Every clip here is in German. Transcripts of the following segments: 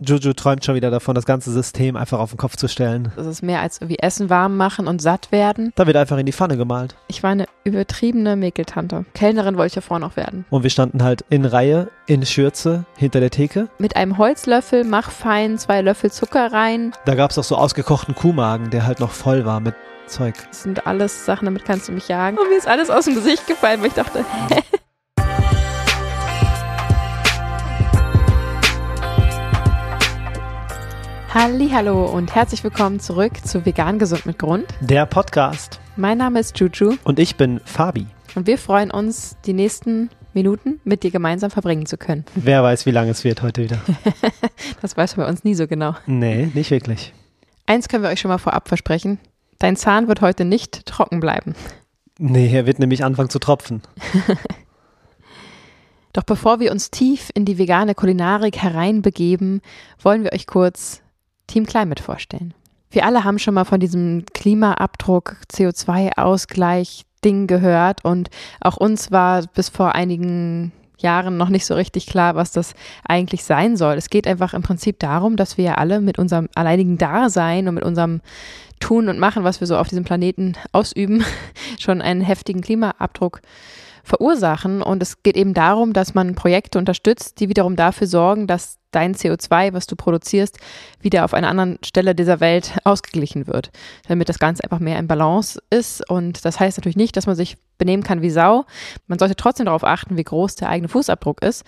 Juju träumt schon wieder davon, das ganze System einfach auf den Kopf zu stellen. Das ist mehr als irgendwie Essen warm machen und satt werden. Da wird einfach in die Pfanne gemalt. Ich war eine übertriebene Mäkeltante. Kellnerin wollte ich ja vorher noch werden. Und wir standen halt in Reihe, in Schürze, hinter der Theke. Mit einem Holzlöffel, mach fein, zwei Löffel Zucker rein. Da gab es auch so ausgekochten Kuhmagen, der halt noch voll war mit Zeug. Das sind alles Sachen, damit kannst du mich jagen. Und mir ist alles aus dem Gesicht gefallen, weil ich dachte, hä? Hallo und herzlich willkommen zurück zu Vegan Gesund mit Grund. Der Podcast. Mein Name ist Juju Und ich bin Fabi. und wir freuen uns, die nächsten Minuten mit dir gemeinsam verbringen zu können. Wer weiß, wie lange es wird heute wieder. Das weiß man bei uns nie so genau. Nee, nicht wirklich. Eins können wir euch schon mal vorab versprechen. Dein Zahn wird heute nicht trocken bleiben. Nee, er wird nämlich anfangen zu tropfen. Doch bevor wir uns tief in die vegane Kulinarik hereinbegeben, wollen wir euch kurz Team Climate vorstellen. Wir alle haben schon mal von diesem Klimaabdruck, CO2-Ausgleich Ding gehört und auch uns war bis vor einigen Jahren noch nicht so richtig klar, was das eigentlich sein soll. Es geht einfach im Prinzip darum, dass wir alle mit unserem alleinigen Dasein und mit unserem Tun und Machen, was wir so auf diesem Planeten ausüben, schon einen heftigen Klimaabdruck verursachen. Und es geht eben darum, dass man Projekte unterstützt, die wiederum dafür sorgen, dass dein CO2, was du produzierst, wieder auf einer anderen Stelle dieser Welt ausgeglichen wird, damit das Ganze einfach mehr im Balance ist. Und das heißt natürlich nicht, dass man sich benehmen kann wie Sau. Man sollte trotzdem darauf achten, wie groß der eigene Fußabdruck ist.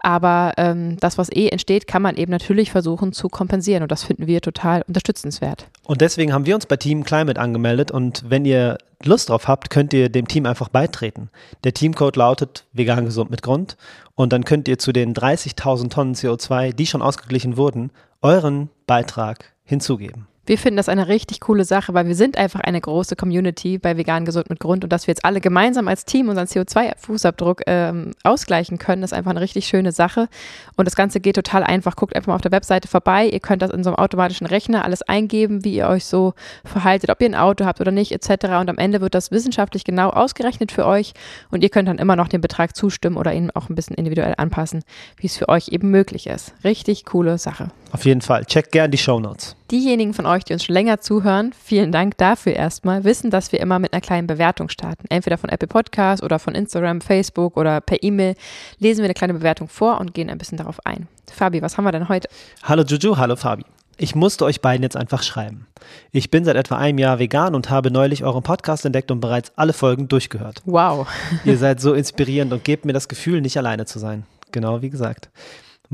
Aber ähm, das, was eh entsteht, kann man eben natürlich versuchen zu kompensieren. Und das finden wir total unterstützenswert. Und deswegen haben wir uns bei Team Climate angemeldet und wenn ihr Lust drauf habt, könnt ihr dem Team einfach beitreten. Der Teamcode lautet vegan gesund mit Grund und dann könnt ihr zu den 30.000 Tonnen CO2, die schon ausgeglichen wurden, euren Beitrag hinzugeben. Wir finden das eine richtig coole Sache, weil wir sind einfach eine große Community bei Vegan Gesund mit Grund und dass wir jetzt alle gemeinsam als Team unseren CO2-Fußabdruck ähm, ausgleichen können, ist einfach eine richtig schöne Sache. Und das Ganze geht total einfach. Guckt einfach mal auf der Webseite vorbei. Ihr könnt das in so einem automatischen Rechner alles eingeben, wie ihr euch so verhaltet, ob ihr ein Auto habt oder nicht, etc. Und am Ende wird das wissenschaftlich genau ausgerechnet für euch und ihr könnt dann immer noch dem Betrag zustimmen oder ihn auch ein bisschen individuell anpassen, wie es für euch eben möglich ist. Richtig coole Sache. Auf jeden Fall. Checkt gern die Shownotes. Diejenigen von euch, die uns schon länger zuhören, vielen Dank dafür erstmal, wissen, dass wir immer mit einer kleinen Bewertung starten. Entweder von Apple Podcasts oder von Instagram, Facebook oder per E-Mail lesen wir eine kleine Bewertung vor und gehen ein bisschen darauf ein. Fabi, was haben wir denn heute? Hallo Juju, hallo Fabi. Ich musste euch beiden jetzt einfach schreiben. Ich bin seit etwa einem Jahr vegan und habe neulich euren Podcast entdeckt und bereits alle Folgen durchgehört. Wow. Ihr seid so inspirierend und gebt mir das Gefühl, nicht alleine zu sein. Genau wie gesagt.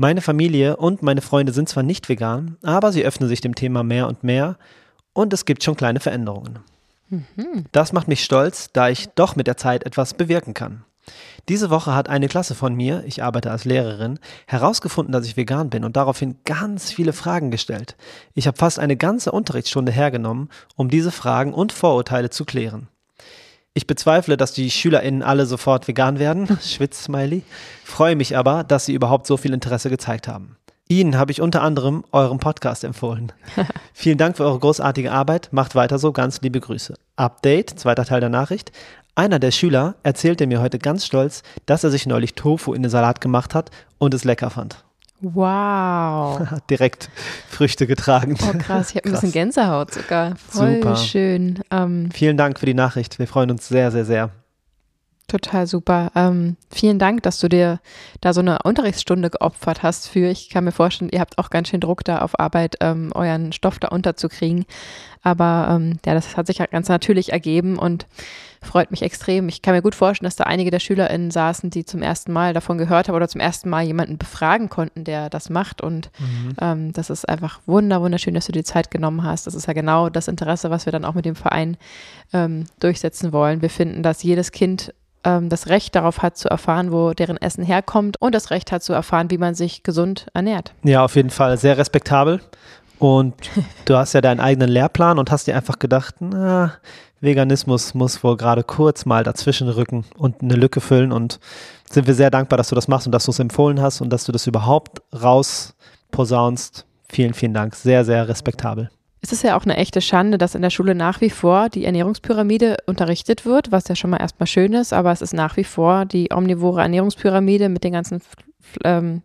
Meine Familie und meine Freunde sind zwar nicht vegan, aber sie öffnen sich dem Thema mehr und mehr und es gibt schon kleine Veränderungen. Das macht mich stolz, da ich doch mit der Zeit etwas bewirken kann. Diese Woche hat eine Klasse von mir, ich arbeite als Lehrerin, herausgefunden, dass ich vegan bin und daraufhin ganz viele Fragen gestellt. Ich habe fast eine ganze Unterrichtsstunde hergenommen, um diese Fragen und Vorurteile zu klären. Ich bezweifle, dass die SchülerInnen alle sofort vegan werden, Schwitz-Smiley, freue mich aber, dass sie überhaupt so viel Interesse gezeigt haben. Ihnen habe ich unter anderem euren Podcast empfohlen. Vielen Dank für eure großartige Arbeit, macht weiter so, ganz liebe Grüße. Update, zweiter Teil der Nachricht. Einer der Schüler erzählte mir heute ganz stolz, dass er sich neulich Tofu in den Salat gemacht hat und es lecker fand. Wow. Hat direkt Früchte getragen. Oh krass, ich habe ein bisschen Gänsehaut sogar. Voll Super. schön. Ähm, Vielen Dank für die Nachricht. Wir freuen uns sehr, sehr, sehr. Total super. Ähm, vielen Dank, dass du dir da so eine Unterrichtsstunde geopfert hast für. Ich kann mir vorstellen, ihr habt auch ganz schön Druck da auf Arbeit, ähm, euren Stoff da unterzukriegen. Aber ähm, ja, das hat sich ja ganz natürlich ergeben und freut mich extrem. Ich kann mir gut vorstellen, dass da einige der SchülerInnen saßen, die zum ersten Mal davon gehört haben oder zum ersten Mal jemanden befragen konnten, der das macht. Und ähm, das ist einfach wunder, wunderschön, dass du dir die Zeit genommen hast. Das ist ja genau das Interesse, was wir dann auch mit dem Verein ähm, durchsetzen wollen. Wir finden, dass jedes Kind ähm, das Recht darauf hat, zu erfahren, wo deren Essen herkommt und das Recht hat zu erfahren, wie man sich gesund ernährt. Ja, auf jeden Fall sehr respektabel. Und du hast ja deinen eigenen Lehrplan und hast dir einfach gedacht, na, Veganismus muss wohl gerade kurz mal dazwischen rücken und eine Lücke füllen. Und sind wir sehr dankbar, dass du das machst und dass du es empfohlen hast und dass du das überhaupt rausposaunst. Vielen, vielen Dank. Sehr, sehr respektabel. Es ist ja auch eine echte Schande, dass in der Schule nach wie vor die Ernährungspyramide unterrichtet wird, was ja schon mal erstmal schön ist, aber es ist nach wie vor die omnivore Ernährungspyramide mit den ganzen ähm,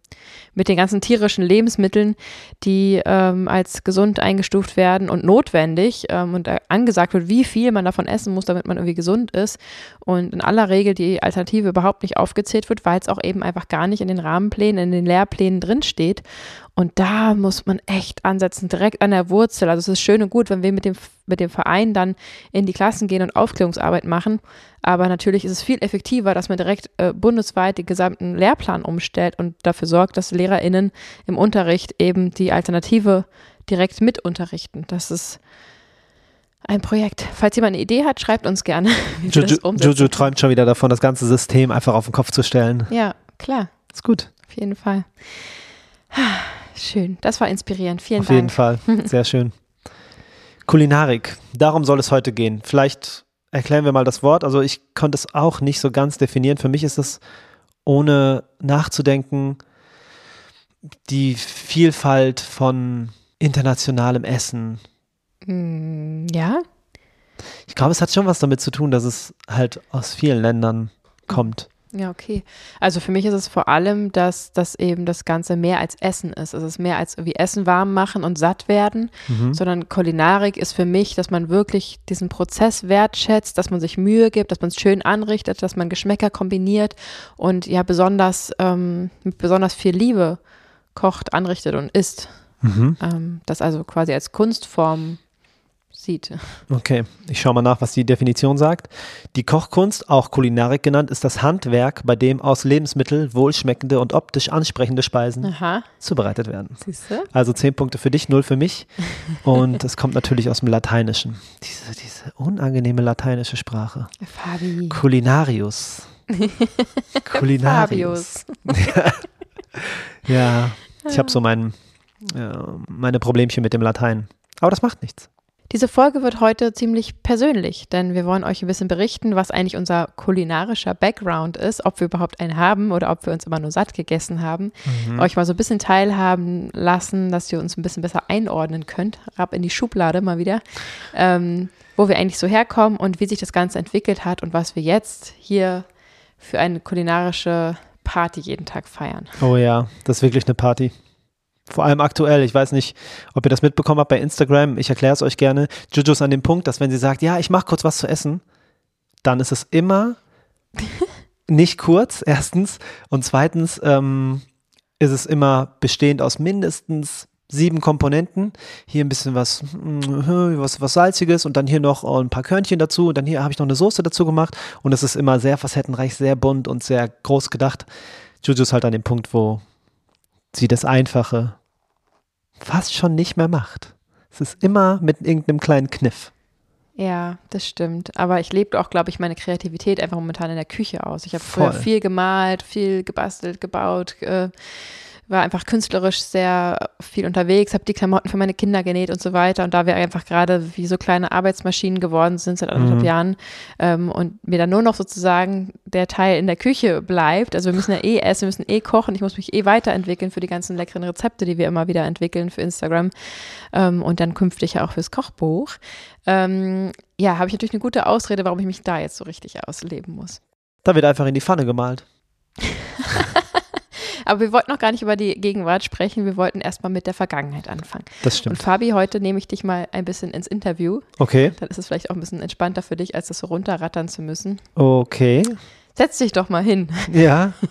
mit den ganzen tierischen Lebensmitteln, die ähm, als gesund eingestuft werden und notwendig ähm, und angesagt wird, wie viel man davon essen muss, damit man irgendwie gesund ist. Und in aller Regel die Alternative überhaupt nicht aufgezählt wird, weil es auch eben einfach gar nicht in den Rahmenplänen, in den Lehrplänen drinsteht. Und da muss man echt ansetzen, direkt an der Wurzel. Also es ist schön und gut, wenn wir mit dem, mit dem Verein dann in die Klassen gehen und Aufklärungsarbeit machen. Aber natürlich ist es viel effektiver, dass man direkt äh, bundesweit den gesamten Lehrplan umstellt und dafür sorgt, dass LehrerInnen im Unterricht eben die Alternative direkt mit unterrichten. Das ist ein Projekt. Falls jemand eine Idee hat, schreibt uns gerne. Juju, Juju träumt schon wieder davon, das ganze System einfach auf den Kopf zu stellen. Ja, klar. Ist gut. Auf jeden Fall. Schön, das war inspirierend. Vielen Auf Dank. Auf jeden Fall, sehr schön. Kulinarik, darum soll es heute gehen. Vielleicht erklären wir mal das Wort. Also ich konnte es auch nicht so ganz definieren. Für mich ist es, ohne nachzudenken, die Vielfalt von internationalem Essen. Mm, ja. Ich glaube, es hat schon was damit zu tun, dass es halt aus vielen Ländern kommt. Ja, okay. Also für mich ist es vor allem, dass das eben das Ganze mehr als Essen ist. Es ist mehr als irgendwie Essen warm machen und satt werden, mhm. sondern Kulinarik ist für mich, dass man wirklich diesen Prozess wertschätzt, dass man sich Mühe gibt, dass man es schön anrichtet, dass man Geschmäcker kombiniert und ja besonders ähm, mit besonders viel Liebe kocht, anrichtet und isst. Mhm. Ähm, das also quasi als Kunstform sieht. Okay, ich schaue mal nach, was die Definition sagt. Die Kochkunst, auch Kulinarik genannt, ist das Handwerk, bei dem aus Lebensmitteln wohlschmeckende und optisch ansprechende Speisen Aha. zubereitet werden. Siehste? Also zehn Punkte für dich, null für mich. Und es kommt natürlich aus dem Lateinischen. Diese, diese unangenehme lateinische Sprache. Fabi. Kulinarius. Kulinarius. ja, ich habe so mein, ja, meine Problemchen mit dem Latein. Aber das macht nichts. Diese Folge wird heute ziemlich persönlich, denn wir wollen euch ein bisschen berichten, was eigentlich unser kulinarischer Background ist, ob wir überhaupt einen haben oder ob wir uns immer nur satt gegessen haben. Mhm. Euch mal so ein bisschen teilhaben lassen, dass ihr uns ein bisschen besser einordnen könnt. Ab in die Schublade mal wieder. Ähm, wo wir eigentlich so herkommen und wie sich das Ganze entwickelt hat und was wir jetzt hier für eine kulinarische Party jeden Tag feiern. Oh ja, das ist wirklich eine Party. Vor allem aktuell, ich weiß nicht, ob ihr das mitbekommen habt bei Instagram, ich erkläre es euch gerne. Juju ist an dem Punkt, dass wenn sie sagt, ja, ich mache kurz was zu essen, dann ist es immer nicht kurz, erstens. Und zweitens ähm, ist es immer bestehend aus mindestens sieben Komponenten. Hier ein bisschen was, hm, was, was Salziges und dann hier noch ein paar Körnchen dazu. Und dann hier habe ich noch eine Soße dazu gemacht. Und es ist immer sehr facettenreich, sehr bunt und sehr groß gedacht. Juju ist halt an dem Punkt, wo sie das Einfache fast schon nicht mehr macht. Es ist immer mit irgendeinem kleinen Kniff. Ja, das stimmt. Aber ich lebe auch, glaube ich, meine Kreativität einfach momentan in der Küche aus. Ich habe früher viel gemalt, viel gebastelt, gebaut, äh, war einfach künstlerisch sehr viel unterwegs, habe die Klamotten für meine Kinder genäht und so weiter. Und da wir einfach gerade wie so kleine Arbeitsmaschinen geworden sind seit anderthalb mhm. Jahren ähm, und mir dann nur noch sozusagen der Teil in der Küche bleibt. Also wir müssen ja eh essen, wir müssen eh kochen. Ich muss mich eh weiterentwickeln für die ganzen leckeren Rezepte, die wir immer wieder entwickeln für Instagram ähm, und dann künftig ja auch fürs Kochbuch. Ähm, ja, habe ich natürlich eine gute Ausrede, warum ich mich da jetzt so richtig ausleben muss. Da wird einfach in die Pfanne gemalt. Aber wir wollten noch gar nicht über die Gegenwart sprechen. Wir wollten erstmal mit der Vergangenheit anfangen. Das stimmt. Und Fabi, heute nehme ich dich mal ein bisschen ins Interview. Okay. Dann ist es vielleicht auch ein bisschen entspannter für dich, als das so runterrattern zu müssen. Okay. Setz dich doch mal hin. Ja.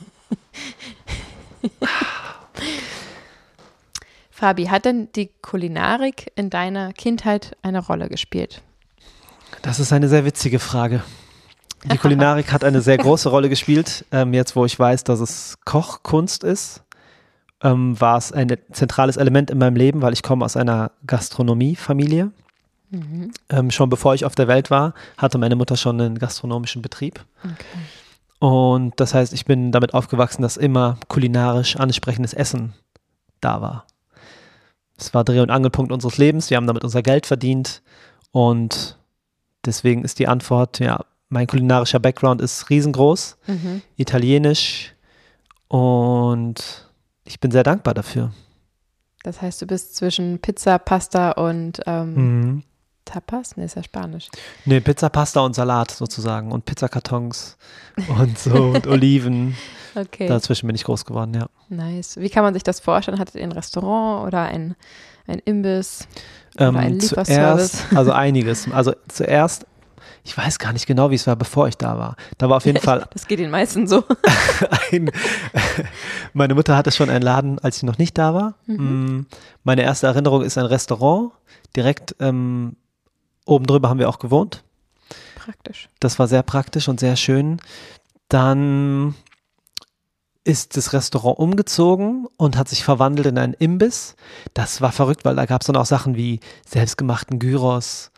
Fabi, hat denn die Kulinarik in deiner Kindheit eine Rolle gespielt? Das ist eine sehr witzige Frage. Die Kulinarik hat eine sehr große Rolle gespielt. Ähm, jetzt, wo ich weiß, dass es Kochkunst ist, ähm, war es ein zentrales Element in meinem Leben, weil ich komme aus einer Gastronomiefamilie. Mhm. Ähm, schon bevor ich auf der Welt war, hatte meine Mutter schon einen gastronomischen Betrieb. Okay. Und das heißt, ich bin damit aufgewachsen, dass immer kulinarisch ansprechendes Essen da war. Es war Dreh- und Angelpunkt unseres Lebens. Wir haben damit unser Geld verdient. Und deswegen ist die Antwort, ja, mein kulinarischer Background ist riesengroß, mhm. italienisch und ich bin sehr dankbar dafür. Das heißt, du bist zwischen Pizza, Pasta und ähm, mhm. Tapas? Nee, ist ja Spanisch. Nee, Pizza, Pasta und Salat sozusagen und Pizzakartons und so und Oliven. Okay. Dazwischen bin ich groß geworden, ja. Nice. Wie kann man sich das vorstellen? Hattet ihr ein Restaurant oder ein, ein Imbiss? Ähm, ein zuerst, also einiges. Also zuerst, ich weiß gar nicht genau, wie es war, bevor ich da war. Da war auf jeden Fall Das geht den meisten so. ein, meine Mutter hatte schon einen Laden, als ich noch nicht da war. Mm, Meine erste Erinnerung ist ein Restaurant. Direkt ähm, oben drüber haben wir auch gewohnt. Praktisch. Das war sehr praktisch und sehr schön. Dann ist das Restaurant umgezogen und hat sich verwandelt in einen Imbiss. Das war verrückt, weil da gab es dann auch Sachen wie selbstgemachten Gyros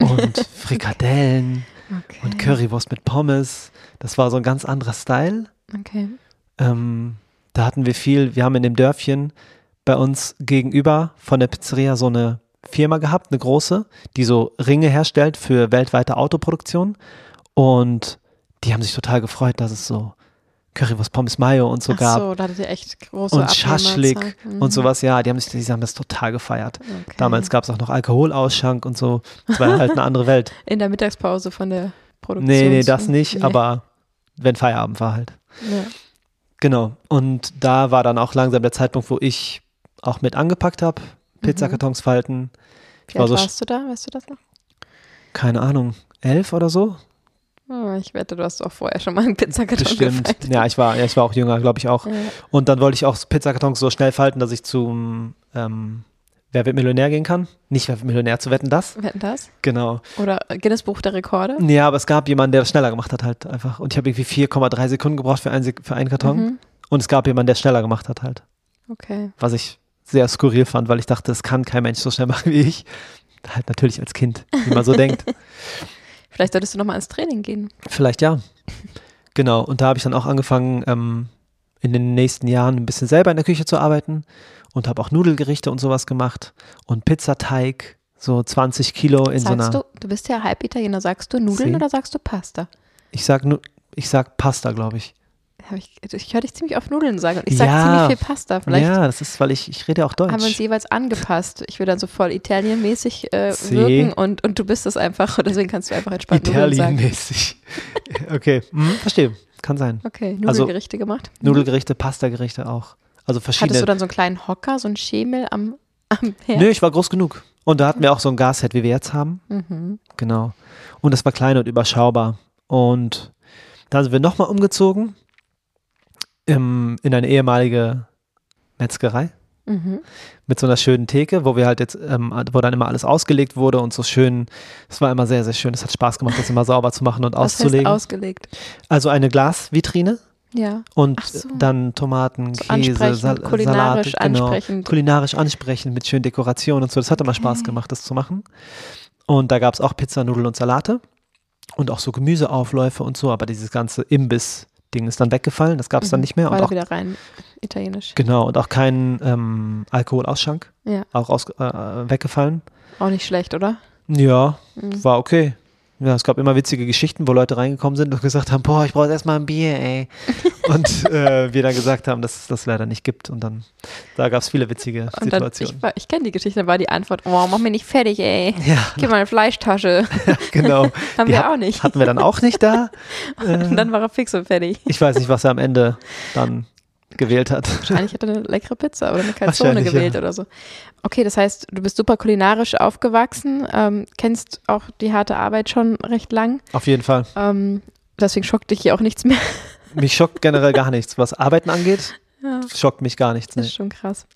und Frikadellen Okay. und Currywurst mit Pommes. Das war so ein ganz anderer Style. Okay. Ähm, da hatten wir viel, wir haben in dem Dörfchen bei uns gegenüber von der Pizzeria so eine Firma gehabt, eine große, die so Ringe herstellt für weltweite Autoproduktion. Und die haben sich total gefreut, dass es so Currywurst, Pommes Mayo und so Ach gab. so, da hattet ihr echt große und Schaschlik. Mhm. und sowas, ja, die haben, sich, die haben das total gefeiert. Okay. Damals gab es auch noch Alkoholausschank und so. Es war halt eine andere Welt. In der Mittagspause von der Produktion. Nee, nee, das nicht, Nee. aber wenn Feierabend war halt. Ja. Genau. Und da war dann auch langsam der Zeitpunkt, wo ich auch mit angepackt habe. Pizzakartons falten. Ich Wie war alt so, warst du da? Weißt du das noch? keine Ahnung, elf oder so? Oh, ich wette, du hast auch vorher schon mal einen Pizzakarton Bestimmt. gefaltet. Ja, ich war, ja, ich war auch jünger, glaube ich auch. Ja. Und dann wollte ich auch Pizzakartons so schnell falten, dass ich zum ähm, Wer wird Millionär gehen kann. Nicht Wer wird Millionär zu wetten, das. Wetten das? Genau. Oder Guinness Buch der Rekorde? Ja, aber es gab jemanden, der das schneller gemacht hat halt einfach. Und ich habe irgendwie 4,3 Sekunden gebraucht für, ein, für einen Karton. Mhm. Und es gab jemanden, der es schneller gemacht hat halt. Okay. Was ich sehr skurril fand, weil ich dachte, das kann kein Mensch so schnell machen wie ich. Halt natürlich als Kind, wie man so denkt. Vielleicht solltest du nochmal ins Training gehen. Vielleicht ja. Genau. Und da habe ich dann auch angefangen, ähm, in den nächsten Jahren ein bisschen selber in der Küche zu arbeiten und habe auch Nudelgerichte und sowas gemacht und Pizzateig, so 20 Kilo in so sagst einer. du, du bist ja halb Italiener, sagst du Nudeln Sie. oder sagst du Pasta? Ich sag ich sag Pasta, glaube ich. Ich ich höre dich ziemlich oft Nudeln sagen und ich sage Ja. ziemlich viel Pasta. Vielleicht ja, das ist, weil ich, ich rede auch Deutsch. haben wir uns jeweils angepasst. Ich will dann so voll Italienmäßig äh, wirken und, und du bist es einfach und deswegen kannst du einfach entspannt Nudeln sagen. Italienmäßig. okay, hm, verstehe. Kann sein. Okay, Also, Nudelgerichte gemacht. Mhm. Nudelgerichte, Pastagerichte auch. Also verschiedene. Hattest du dann so einen kleinen Hocker, so einen Schemel am, am Herd? Nö, ich war groß genug. Und da hatten wir auch so ein Gasset, wie wir jetzt haben. Mhm. Genau. Und das war klein und überschaubar. Und dann sind wir nochmal umgezogen im, in eine ehemalige Metzgerei Mhm. mit so einer schönen Theke, wo wir halt jetzt, ähm, wo dann immer alles ausgelegt wurde und so schön, es war immer sehr, sehr schön. Es hat Spaß gemacht, das immer sauber zu machen und Was heißt auszulegen. ausgelegt? also eine Glasvitrine Ja. und so. dann Tomaten, So Käse, Sal kulinarisch Salate, genau. ansprechend. Kulinarisch ansprechend mit schönen Dekorationen und so. Das hat immer Spaß Okay. gemacht, das zu machen. Und da gab es auch Pizza, Nudeln und Salate und auch so Gemüseaufläufe und so, aber dieses ganze Imbiss-Ding ist dann weggefallen, das gab es dann Mhm. nicht mehr. War Und auch, wieder rein italienisch. genau, und auch kein ähm, Alkoholausschank, Ja. auch aus, äh, weggefallen. Auch nicht schlecht, oder? Ja, Mhm. war okay. Ja, es gab immer witzige Geschichten, wo Leute reingekommen sind und gesagt haben, boah, ich brauche erstmal ein Bier, ey. und äh, wir dann gesagt haben, dass es das leider nicht gibt. Und dann, da gab es viele witzige Und dann, Situationen. ich, war- ich kenne die Geschichte, dann war die Antwort, oh, mach mich nicht fertig, ey. ja, Gib mal eine Fleischtasche. genau. Haben Die wir hat- auch nicht. Hatten wir dann auch nicht da. Und Äh, dann war er fix und fertig. ich weiß nicht, was er am Ende dann gewählt hat. Wahrscheinlich hat er eine leckere Pizza oder eine Calzone gewählt ja. oder so. Okay, das heißt, du bist super kulinarisch aufgewachsen, ähm, kennst auch die harte Arbeit schon recht lang. Auf jeden Fall. Ähm, deswegen schockt dich hier auch nichts mehr. Mich schockt generell gar nichts. Was Arbeiten angeht, Ja, schockt mich gar nichts. das Nee. ist schon krass.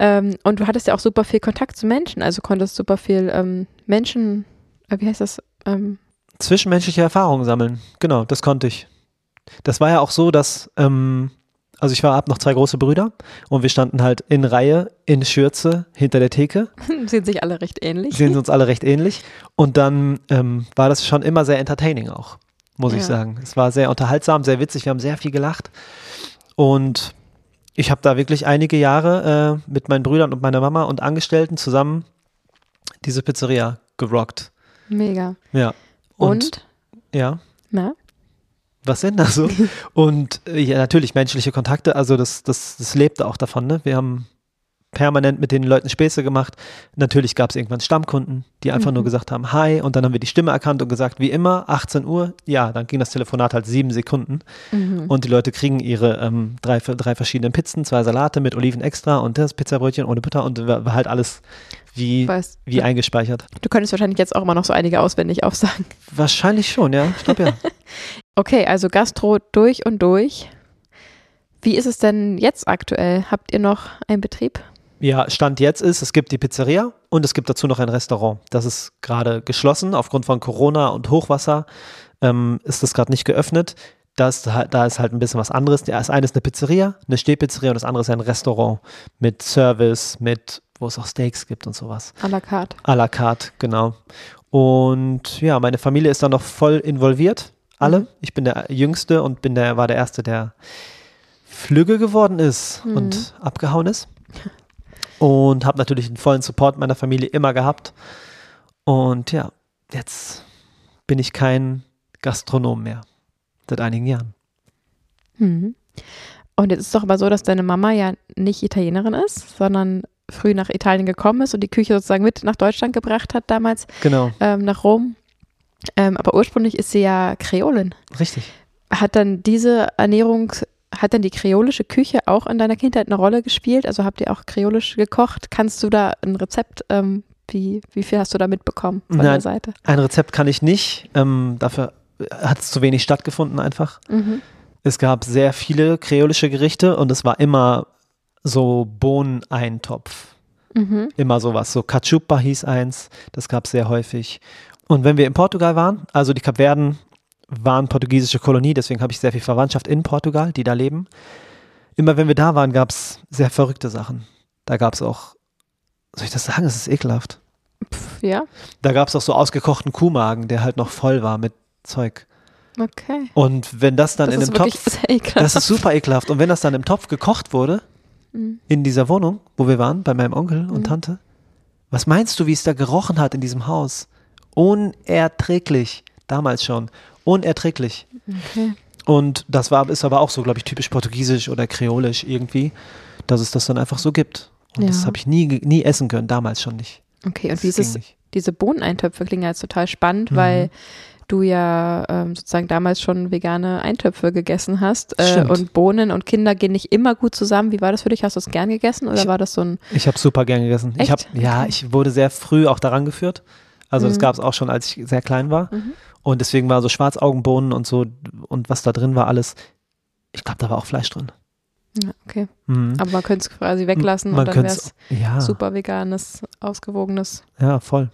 Ähm, und du hattest ja auch super viel Kontakt zu Menschen, also konntest super viel ähm, Menschen, äh, wie heißt das? Ähm, Zwischenmenschliche Erfahrungen sammeln. Genau, das konnte ich. Das war ja auch so, dass, ähm, also ich war, hab noch zwei große Brüder und wir standen halt in Reihe, in Schürze, hinter der Theke. sehen sich alle recht ähnlich. sehen uns alle recht ähnlich. Und dann ähm, war das schon immer sehr entertaining auch, muss ich Ja. sagen. Es war sehr unterhaltsam, sehr witzig, wir haben sehr viel gelacht. Und ich habe da wirklich einige Jahre äh, mit meinen Brüdern und meiner Mama und Angestellten zusammen diese Pizzeria gerockt. Mega. Ja. Und, ja. na? Was denn da so? und äh, ja, natürlich menschliche Kontakte, also das, das, das lebte auch davon, ne? Wir haben permanent mit den Leuten Späße gemacht. Natürlich gab es irgendwann Stammkunden, die einfach Mhm. nur gesagt haben, hi, und dann haben wir die Stimme erkannt und gesagt, wie immer, 18 Uhr, ja, dann ging das Telefonat halt sieben Sekunden Mhm. und die Leute kriegen ihre ähm, drei, drei verschiedenen Pizzen, zwei Salate mit Oliven extra und das Pizzabrötchen ohne Butter und war halt alles wie, Weißt, wie eingespeichert. du könntest wahrscheinlich jetzt auch immer noch so einige auswendig aufsagen. Wahrscheinlich schon, ja, ich glaube ja. Okay, also Gastro durch und durch. Wie ist es denn jetzt aktuell? Habt ihr noch einen Betrieb? Ja, Stand jetzt ist, es gibt die Pizzeria und es gibt dazu noch ein Restaurant. Das ist gerade geschlossen. Aufgrund von Corona und Hochwasser ähm, ist das gerade nicht geöffnet. Das, da ist halt ein bisschen was anderes. Das eine ist eine Pizzeria, eine Stehpizzeria und das andere ist ein Restaurant mit Service, mit, wo es auch Steaks gibt und sowas. À la carte. À la carte, genau. Und ja, meine Familie ist da noch voll involviert. Alle. Mhm. Ich bin der Jüngste und bin der, war der Erste, der flügge geworden ist Mhm. und abgehauen ist. Und habe natürlich den vollen Support meiner Familie immer gehabt. Und ja, jetzt bin ich kein Gastronom mehr. Seit einigen Jahren. Mhm. Und jetzt ist es doch aber so, dass deine Mama ja nicht Italienerin ist, sondern früh nach Italien gekommen ist und die Küche sozusagen mit nach Deutschland gebracht hat damals, Genau, ähm, nach Rom. Ähm, aber ursprünglich ist sie ja Kreolin. richtig. Hat dann diese Ernährung, hat dann die kreolische Küche auch in deiner Kindheit eine Rolle gespielt? Also habt ihr auch kreolisch gekocht? Kannst du da ein Rezept, ähm, wie, wie viel hast du da mitbekommen von Nein. der Seite? Ein Rezept kann ich nicht. Ähm, dafür hat es zu wenig stattgefunden einfach. Mhm. Es gab sehr viele kreolische Gerichte und es war immer so Bohneneintopf. Mhm. Immer sowas. So Cachupa hieß eins, das gab es sehr häufig. Und wenn wir in Portugal waren, also die Kapverden waren portugiesische Kolonie, deswegen habe ich sehr viel Verwandtschaft in Portugal, die da leben. Immer wenn wir da waren, gab es sehr verrückte Sachen. Da gab es auch, soll ich das sagen, es ist ekelhaft. Pff, ja, Da gab es auch so ausgekochten Kuhmagen, der halt noch voll war mit Zeug. okay. Und wenn das dann das in dem Topf, sehr ekelhaft. das ist super ekelhaft. Und wenn das dann im Topf gekocht wurde, Mhm. in dieser Wohnung, wo wir waren, bei meinem Onkel und Mhm. Tante, was meinst du, wie es da gerochen hat in diesem Haus? Unerträglich. Damals schon. Unerträglich. Okay. Und das war, ist aber auch so, glaube ich, typisch portugiesisch oder kreolisch irgendwie, dass es das dann einfach so gibt. Und das Ja. habe ich nie, nie essen können, damals schon nicht. Okay, und Das wie ist ging es, nicht. diese Bohneneintöpfe klingen ja jetzt total spannend, Mhm. weil du ja ähm, sozusagen damals schon vegane Eintöpfe gegessen hast. Äh, und Bohnen und Kinder gehen nicht immer gut zusammen. Wie war das für dich? Hast du es gern gegessen oder Ich- war das so ein. Ich habe super gern gegessen. Ich Echt? hab, ja, ich wurde sehr früh auch daran geführt. Also das Mhm. gab es auch schon, als ich sehr klein war. Mhm. Und deswegen war so Schwarzaugenbohnen und so und was da drin war alles. Ich glaube, da war auch Fleisch drin. Ja, okay. Mhm. Aber man könnte es quasi weglassen Man und dann wäre es ja, super veganes, ausgewogenes ja, voll.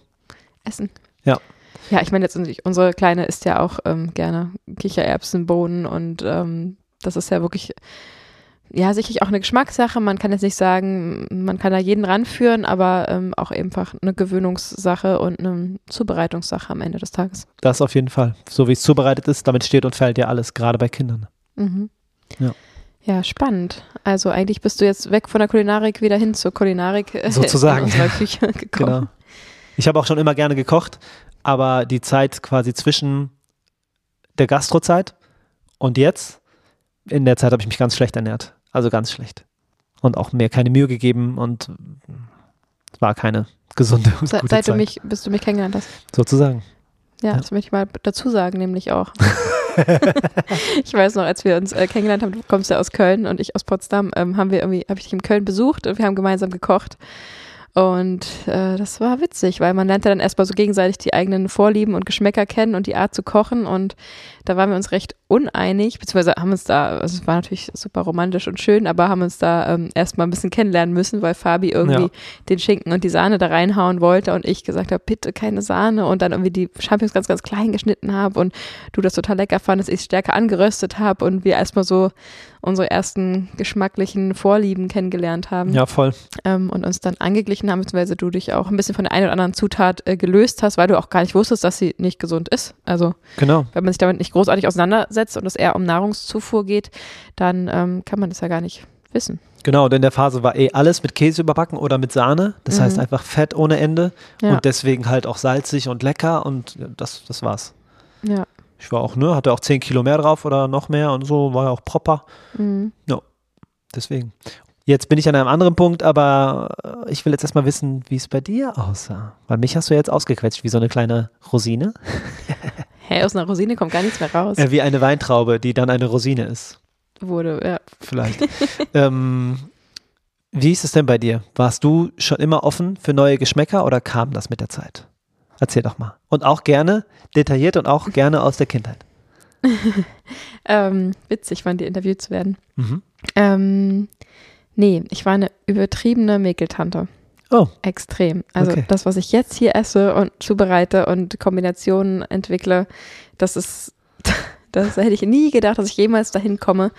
Essen. Ja. Ja, ich meine jetzt unsere Kleine isst ja auch ähm, gerne Kichererbsen, Bohnen und ähm, das ist ja wirklich, ja, sicherlich auch eine Geschmackssache. Man kann jetzt nicht sagen, man kann da jeden ranführen, aber ähm, auch einfach eine Gewöhnungssache und eine Zubereitungssache am Ende des Tages. Das auf jeden Fall. So wie es zubereitet ist, damit steht und fällt ja alles, gerade bei Kindern. Mhm. Ja. Ja, spannend. Also eigentlich bist du jetzt weg von der Kulinarik wieder hin zur Kulinarik äh, Sozusagen. in unserer Küche gekommen. Genau. Ich habe auch schon immer gerne gekocht, aber die Zeit quasi zwischen der Gastrozeit und jetzt, in der Zeit habe ich mich ganz schlecht ernährt. Also ganz schlecht. Und auch mir keine Mühe gegeben und es war keine gesunde und Se seit du Zeit. mich, bis du mich kennengelernt hast. sozusagen. Ja, Ja. das möchte ich mal dazu sagen, nämlich auch. ich weiß noch, als wir uns äh, kennengelernt haben, du kommst ja aus Köln und ich aus Potsdam, ähm, haben wir irgendwie, habe ich dich in Köln besucht und wir haben gemeinsam gekocht. Und äh, das war witzig, weil man lernte dann erstmal so gegenseitig die eigenen Vorlieben und Geschmäcker kennen und die Art zu kochen. Und da waren wir uns recht uneinig, beziehungsweise haben uns da, also es war natürlich super romantisch und schön, aber haben uns da ähm, erstmal ein bisschen kennenlernen müssen, weil Fabi irgendwie Ja. den Schinken und die Sahne da reinhauen wollte und ich gesagt habe, bitte keine Sahne und dann irgendwie die Champignons ganz, ganz klein geschnitten habe und du das total lecker fandest, ich es stärker angeröstet habe und wir erstmal so unsere ersten geschmacklichen Vorlieben kennengelernt haben Ja, voll. ähm, und uns dann angeglichen haben, beziehungsweise du dich auch ein bisschen von der einen oder anderen Zutat äh, gelöst hast, weil du auch gar nicht wusstest, dass sie nicht gesund ist. Also Genau. wenn man sich damit nicht großartig auseinandersetzt und es eher um Nahrungszufuhr geht, dann ähm, kann man das ja gar nicht wissen. Genau, und in der Phase war eh alles mit Käse überbacken oder mit Sahne. Das Mhm. heißt einfach Fett ohne Ende Ja. und deswegen halt auch salzig und lecker und das, das war's. Ja. Ich war auch, ne, hatte auch 10 Kilo mehr drauf oder noch mehr und so, war ja auch proper. Mhm. Deswegen. Jetzt bin ich an einem anderen Punkt, aber äh, ich will jetzt erstmal wissen, wie es bei dir aussah. Weil mich hast du jetzt ausgequetscht wie so eine kleine Rosine. Hä, aus einer Rosine kommt gar nichts mehr raus. Äh, wie eine Weintraube, die dann eine Rosine ist. Wurde, ja. Vielleicht. ähm, wie ist es denn bei dir? Warst du schon immer offen für neue Geschmäcker oder kam das mit der Zeit? Erzähl doch mal. Und auch gerne detailliert und auch gerne aus der Kindheit. ähm, witzig, wann die interviewt zu werden. Mhm. Ähm, nee, ich war eine übertriebene Mäkeltante. Oh. Extrem. Also Okay. das, was ich jetzt hier esse und zubereite und Kombinationen entwickle, das ist, das hätte ich nie gedacht, dass ich jemals dahin komme.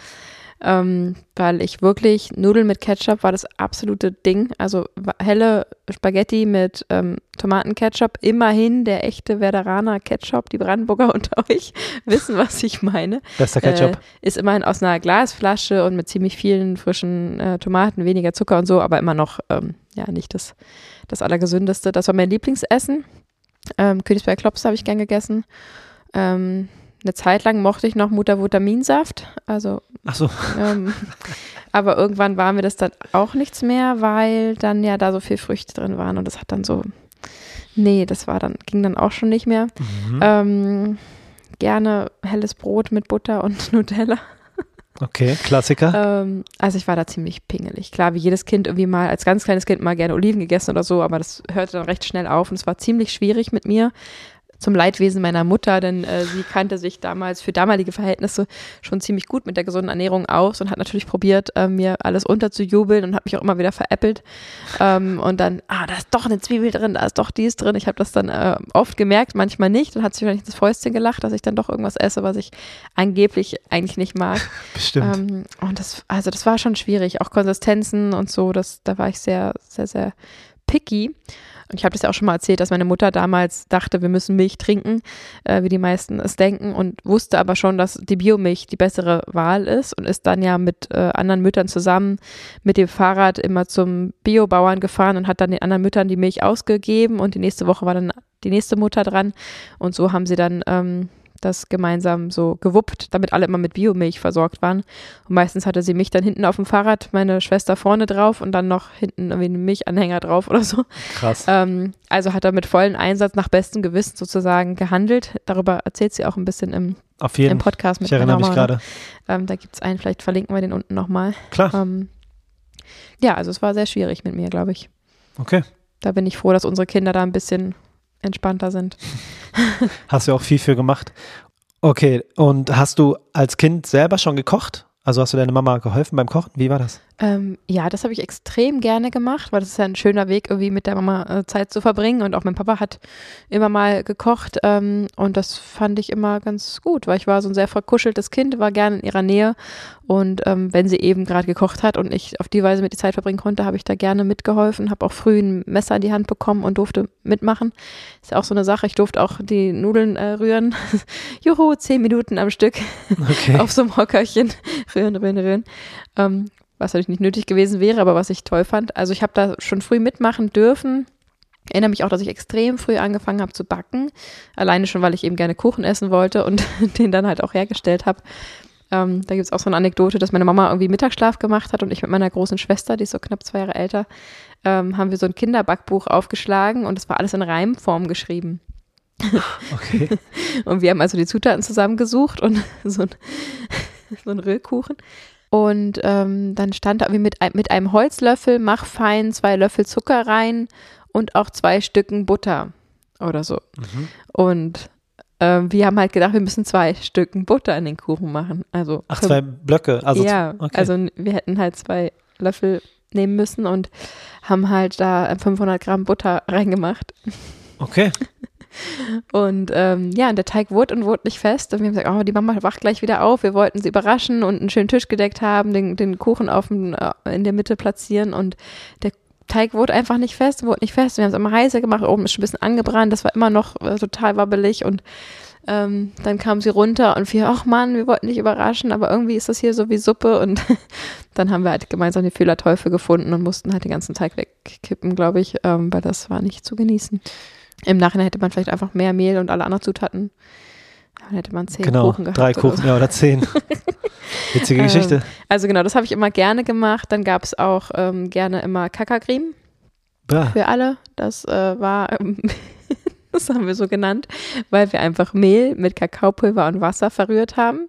Ähm, weil ich wirklich, Nudeln mit Ketchup war das absolute Ding. Also helle Spaghetti mit ähm, Tomatenketchup. Immerhin der echte Werderaner Ketchup. Die Brandenburger unter euch wissen, was ich meine Bester Ketchup. äh, ist immerhin aus einer Glasflasche und mit ziemlich vielen frischen äh, Tomaten, weniger Zucker und so, aber immer noch ähm, ja nicht das, das Allergesündeste. Das war mein Lieblingsessen. Ähm, Königsberger Klops habe ich gern gegessen. Ähm, eine Zeit lang mochte ich noch Muttervitaminsaft, also Ach so. ähm, aber irgendwann war mir das dann auch nichts mehr, weil dann ja da so viel Früchte drin waren und das hat dann so, nee, das war dann, ging dann auch schon nicht mehr. Mhm. Ähm, gerne helles Brot mit Butter und Nutella. Okay, Klassiker. Ähm, also ich war da ziemlich pingelig. Klar, wie jedes Kind irgendwie mal, als ganz kleines Kind mal gerne Oliven gegessen oder so, aber das hörte dann recht schnell auf und es war ziemlich schwierig mit mir. Zum Leidwesen meiner Mutter, denn äh, sie kannte sich damals für damalige Verhältnisse schon ziemlich gut mit der gesunden Ernährung aus und hat natürlich probiert, äh, mir alles unterzujubeln und hat mich auch immer wieder veräppelt. Ähm, und dann, ah, da ist doch eine Zwiebel drin, da ist doch dies drin. Ich habe das dann äh, oft gemerkt, manchmal nicht. Dann hat sie wahrscheinlich ins Fäustchen gelacht, dass ich dann doch irgendwas esse, was ich angeblich eigentlich nicht mag. Bestimmt. Ähm, und das, also das war schon schwierig, auch Konsistenzen und so, das, da war ich sehr, sehr, sehr picky. Ich habe das ja auch schon mal erzählt, dass meine Mutter damals dachte, wir müssen Milch trinken, äh, wie die meisten es denken, und wusste aber schon, dass die Biomilch die bessere Wahl ist und ist dann ja mit äh, anderen Müttern zusammen mit dem Fahrrad immer zum Biobauern gefahren und hat dann den anderen Müttern die Milch ausgegeben und die nächste Woche war dann die nächste Mutter dran. Und so haben sie dann ähm, das gemeinsam so gewuppt, damit alle immer mit Biomilch versorgt waren. Und meistens hatte sie mich dann hinten auf dem Fahrrad, meine Schwester vorne drauf und dann noch hinten irgendwie einen Milchanhänger drauf oder so. Krass. Ähm, also hat er mit vollem Einsatz nach bestem Gewissen sozusagen gehandelt. Darüber erzählt sie auch ein bisschen im, Auf jeden im Podcast mit Ich erinnere mich gerade. Ähm, da gibt es einen, vielleicht verlinken wir den unten nochmal. Klar. Ähm, ja, also es war sehr schwierig mit mir, glaube ich. Okay. Da bin ich froh, dass unsere Kinder da ein bisschen entspannter sind. Hast du auch viel für gemacht. Okay, und hast du als Kind selber schon gekocht? Also hast du deiner Mama geholfen beim Kochen? Wie war das? Ähm, ja, das habe ich extrem gerne gemacht, weil das ist ja ein schöner Weg, irgendwie mit der Mama äh, Zeit zu verbringen. Und auch mein Papa hat immer mal gekocht ähm, und das fand ich immer ganz gut, weil ich war so ein sehr verkuscheltes Kind, war gerne in ihrer Nähe. Und ähm, wenn sie eben gerade gekocht hat und ich auf die Weise mit die Zeit verbringen konnte, habe ich da gerne mitgeholfen, habe auch früh ein Messer in die Hand bekommen und durfte mitmachen. Ist ja auch so eine Sache, ich durfte auch die Nudeln äh, rühren. Juhu, zehn Minuten am Stück Okay. auf so einem Hockerchen rühren, rühren, rühren. Was natürlich nicht nötig gewesen wäre, aber was ich toll fand. Also ich habe da schon früh mitmachen dürfen. Erinnere mich auch, dass ich extrem früh angefangen habe zu backen. Alleine schon, weil ich eben gerne Kuchen essen wollte und den dann halt auch hergestellt habe. Ähm, da gibt es auch so eine Anekdote, dass meine Mama irgendwie Mittagsschlaf gemacht hat und ich mit meiner großen Schwester, die ist so knapp zwei Jahre älter, ähm, haben wir so ein Kinderbackbuch aufgeschlagen und es war alles in Reimform geschrieben. Okay. Und wir haben also die Zutaten zusammengesucht und so ein, so ein Rührkuchen. Und ähm, dann stand da irgendwie mit, mit einem Holzlöffel, mach fein zwei Löffel Zucker rein und auch zwei Stücken Butter oder so. Mhm. Und ähm, wir haben halt gedacht, wir müssen zwei Stücken Butter in den Kuchen machen. Also Ach, für- zwei Blöcke. Also ja, okay. also wir hätten halt zwei Löffel nehmen müssen und haben halt da 500 Gramm Butter reingemacht. okay. Und ähm, ja, und der Teig wurde und wurde nicht fest. Und wir haben gesagt, oh, die Mama wacht gleich wieder auf. Wir wollten sie überraschen und einen schönen Tisch gedeckt haben, den, den Kuchen auf dem, äh, in der Mitte platzieren. Und der Teig wurde einfach nicht fest, wurde nicht fest. Wir haben es immer heißer gemacht, oben ist schon ein bisschen angebrannt. Das war immer noch äh, total wabbelig. Und ähm, dann kam sie runter und wir, ach Mann, wir wollten dich überraschen, aber irgendwie ist das hier so wie Suppe. Und dann haben wir halt gemeinsam die Fehlerteufel gefunden und mussten halt den ganzen Teig wegkippen, glaube ich, ähm, weil das war nicht zu genießen. Im Nachhinein hätte man vielleicht einfach mehr Mehl und alle anderen Zutaten Dann hätte man zehn genau, Kuchen gehabt. drei oder Kuchen, so. ja, oder zehn. Witzige Ähm, Geschichte. Also genau, das habe ich immer gerne gemacht. Dann gab es auch ähm, gerne immer Kakagrim Bah. für alle. Das äh, war, ähm, das haben wir so genannt, weil wir einfach Mehl mit Kakaopulver und Wasser verrührt haben.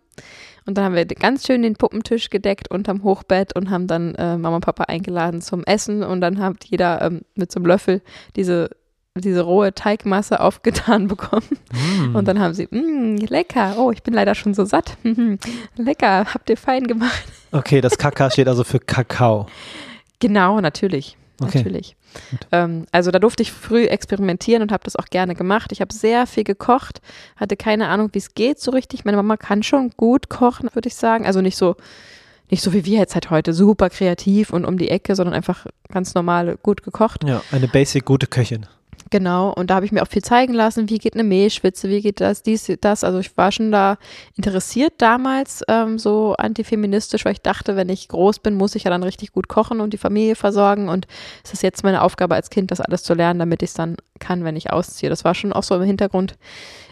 Und dann haben wir ganz schön den Puppentisch gedeckt unterm Hochbett und haben dann äh, Mama und Papa eingeladen zum Essen. Und dann hat jeder ähm, mit so einem Löffel diese, diese rohe Teigmasse aufgetan bekommen. Mm. Und dann haben sie, "Mm, lecker, oh, ich bin leider schon so satt. lecker, habt ihr fein gemacht. Okay, das Kaka steht also für Kakao. Genau, natürlich. Okay. Natürlich. Ähm, also da durfte ich früh experimentieren und habe das auch gerne gemacht. Ich habe sehr viel gekocht, hatte keine Ahnung, wie es geht so richtig. Meine Mama kann schon gut kochen, würde ich sagen. Also nicht so, nicht so wie wir jetzt halt heute, super kreativ und um die Ecke, sondern einfach ganz normal gut gekocht. Ja, eine basic gute Köchin. Genau, und da habe ich mir auch viel zeigen lassen, wie geht eine Mehlschwitze, wie geht das, dies, das. Also ich war schon da interessiert damals, ähm, so antifeministisch, weil ich dachte, wenn ich groß bin, muss ich ja dann richtig gut kochen und die Familie versorgen. Und es ist jetzt meine Aufgabe als Kind, das alles zu lernen, damit ich es dann kann, wenn ich ausziehe. Das war schon auch so im Hintergrund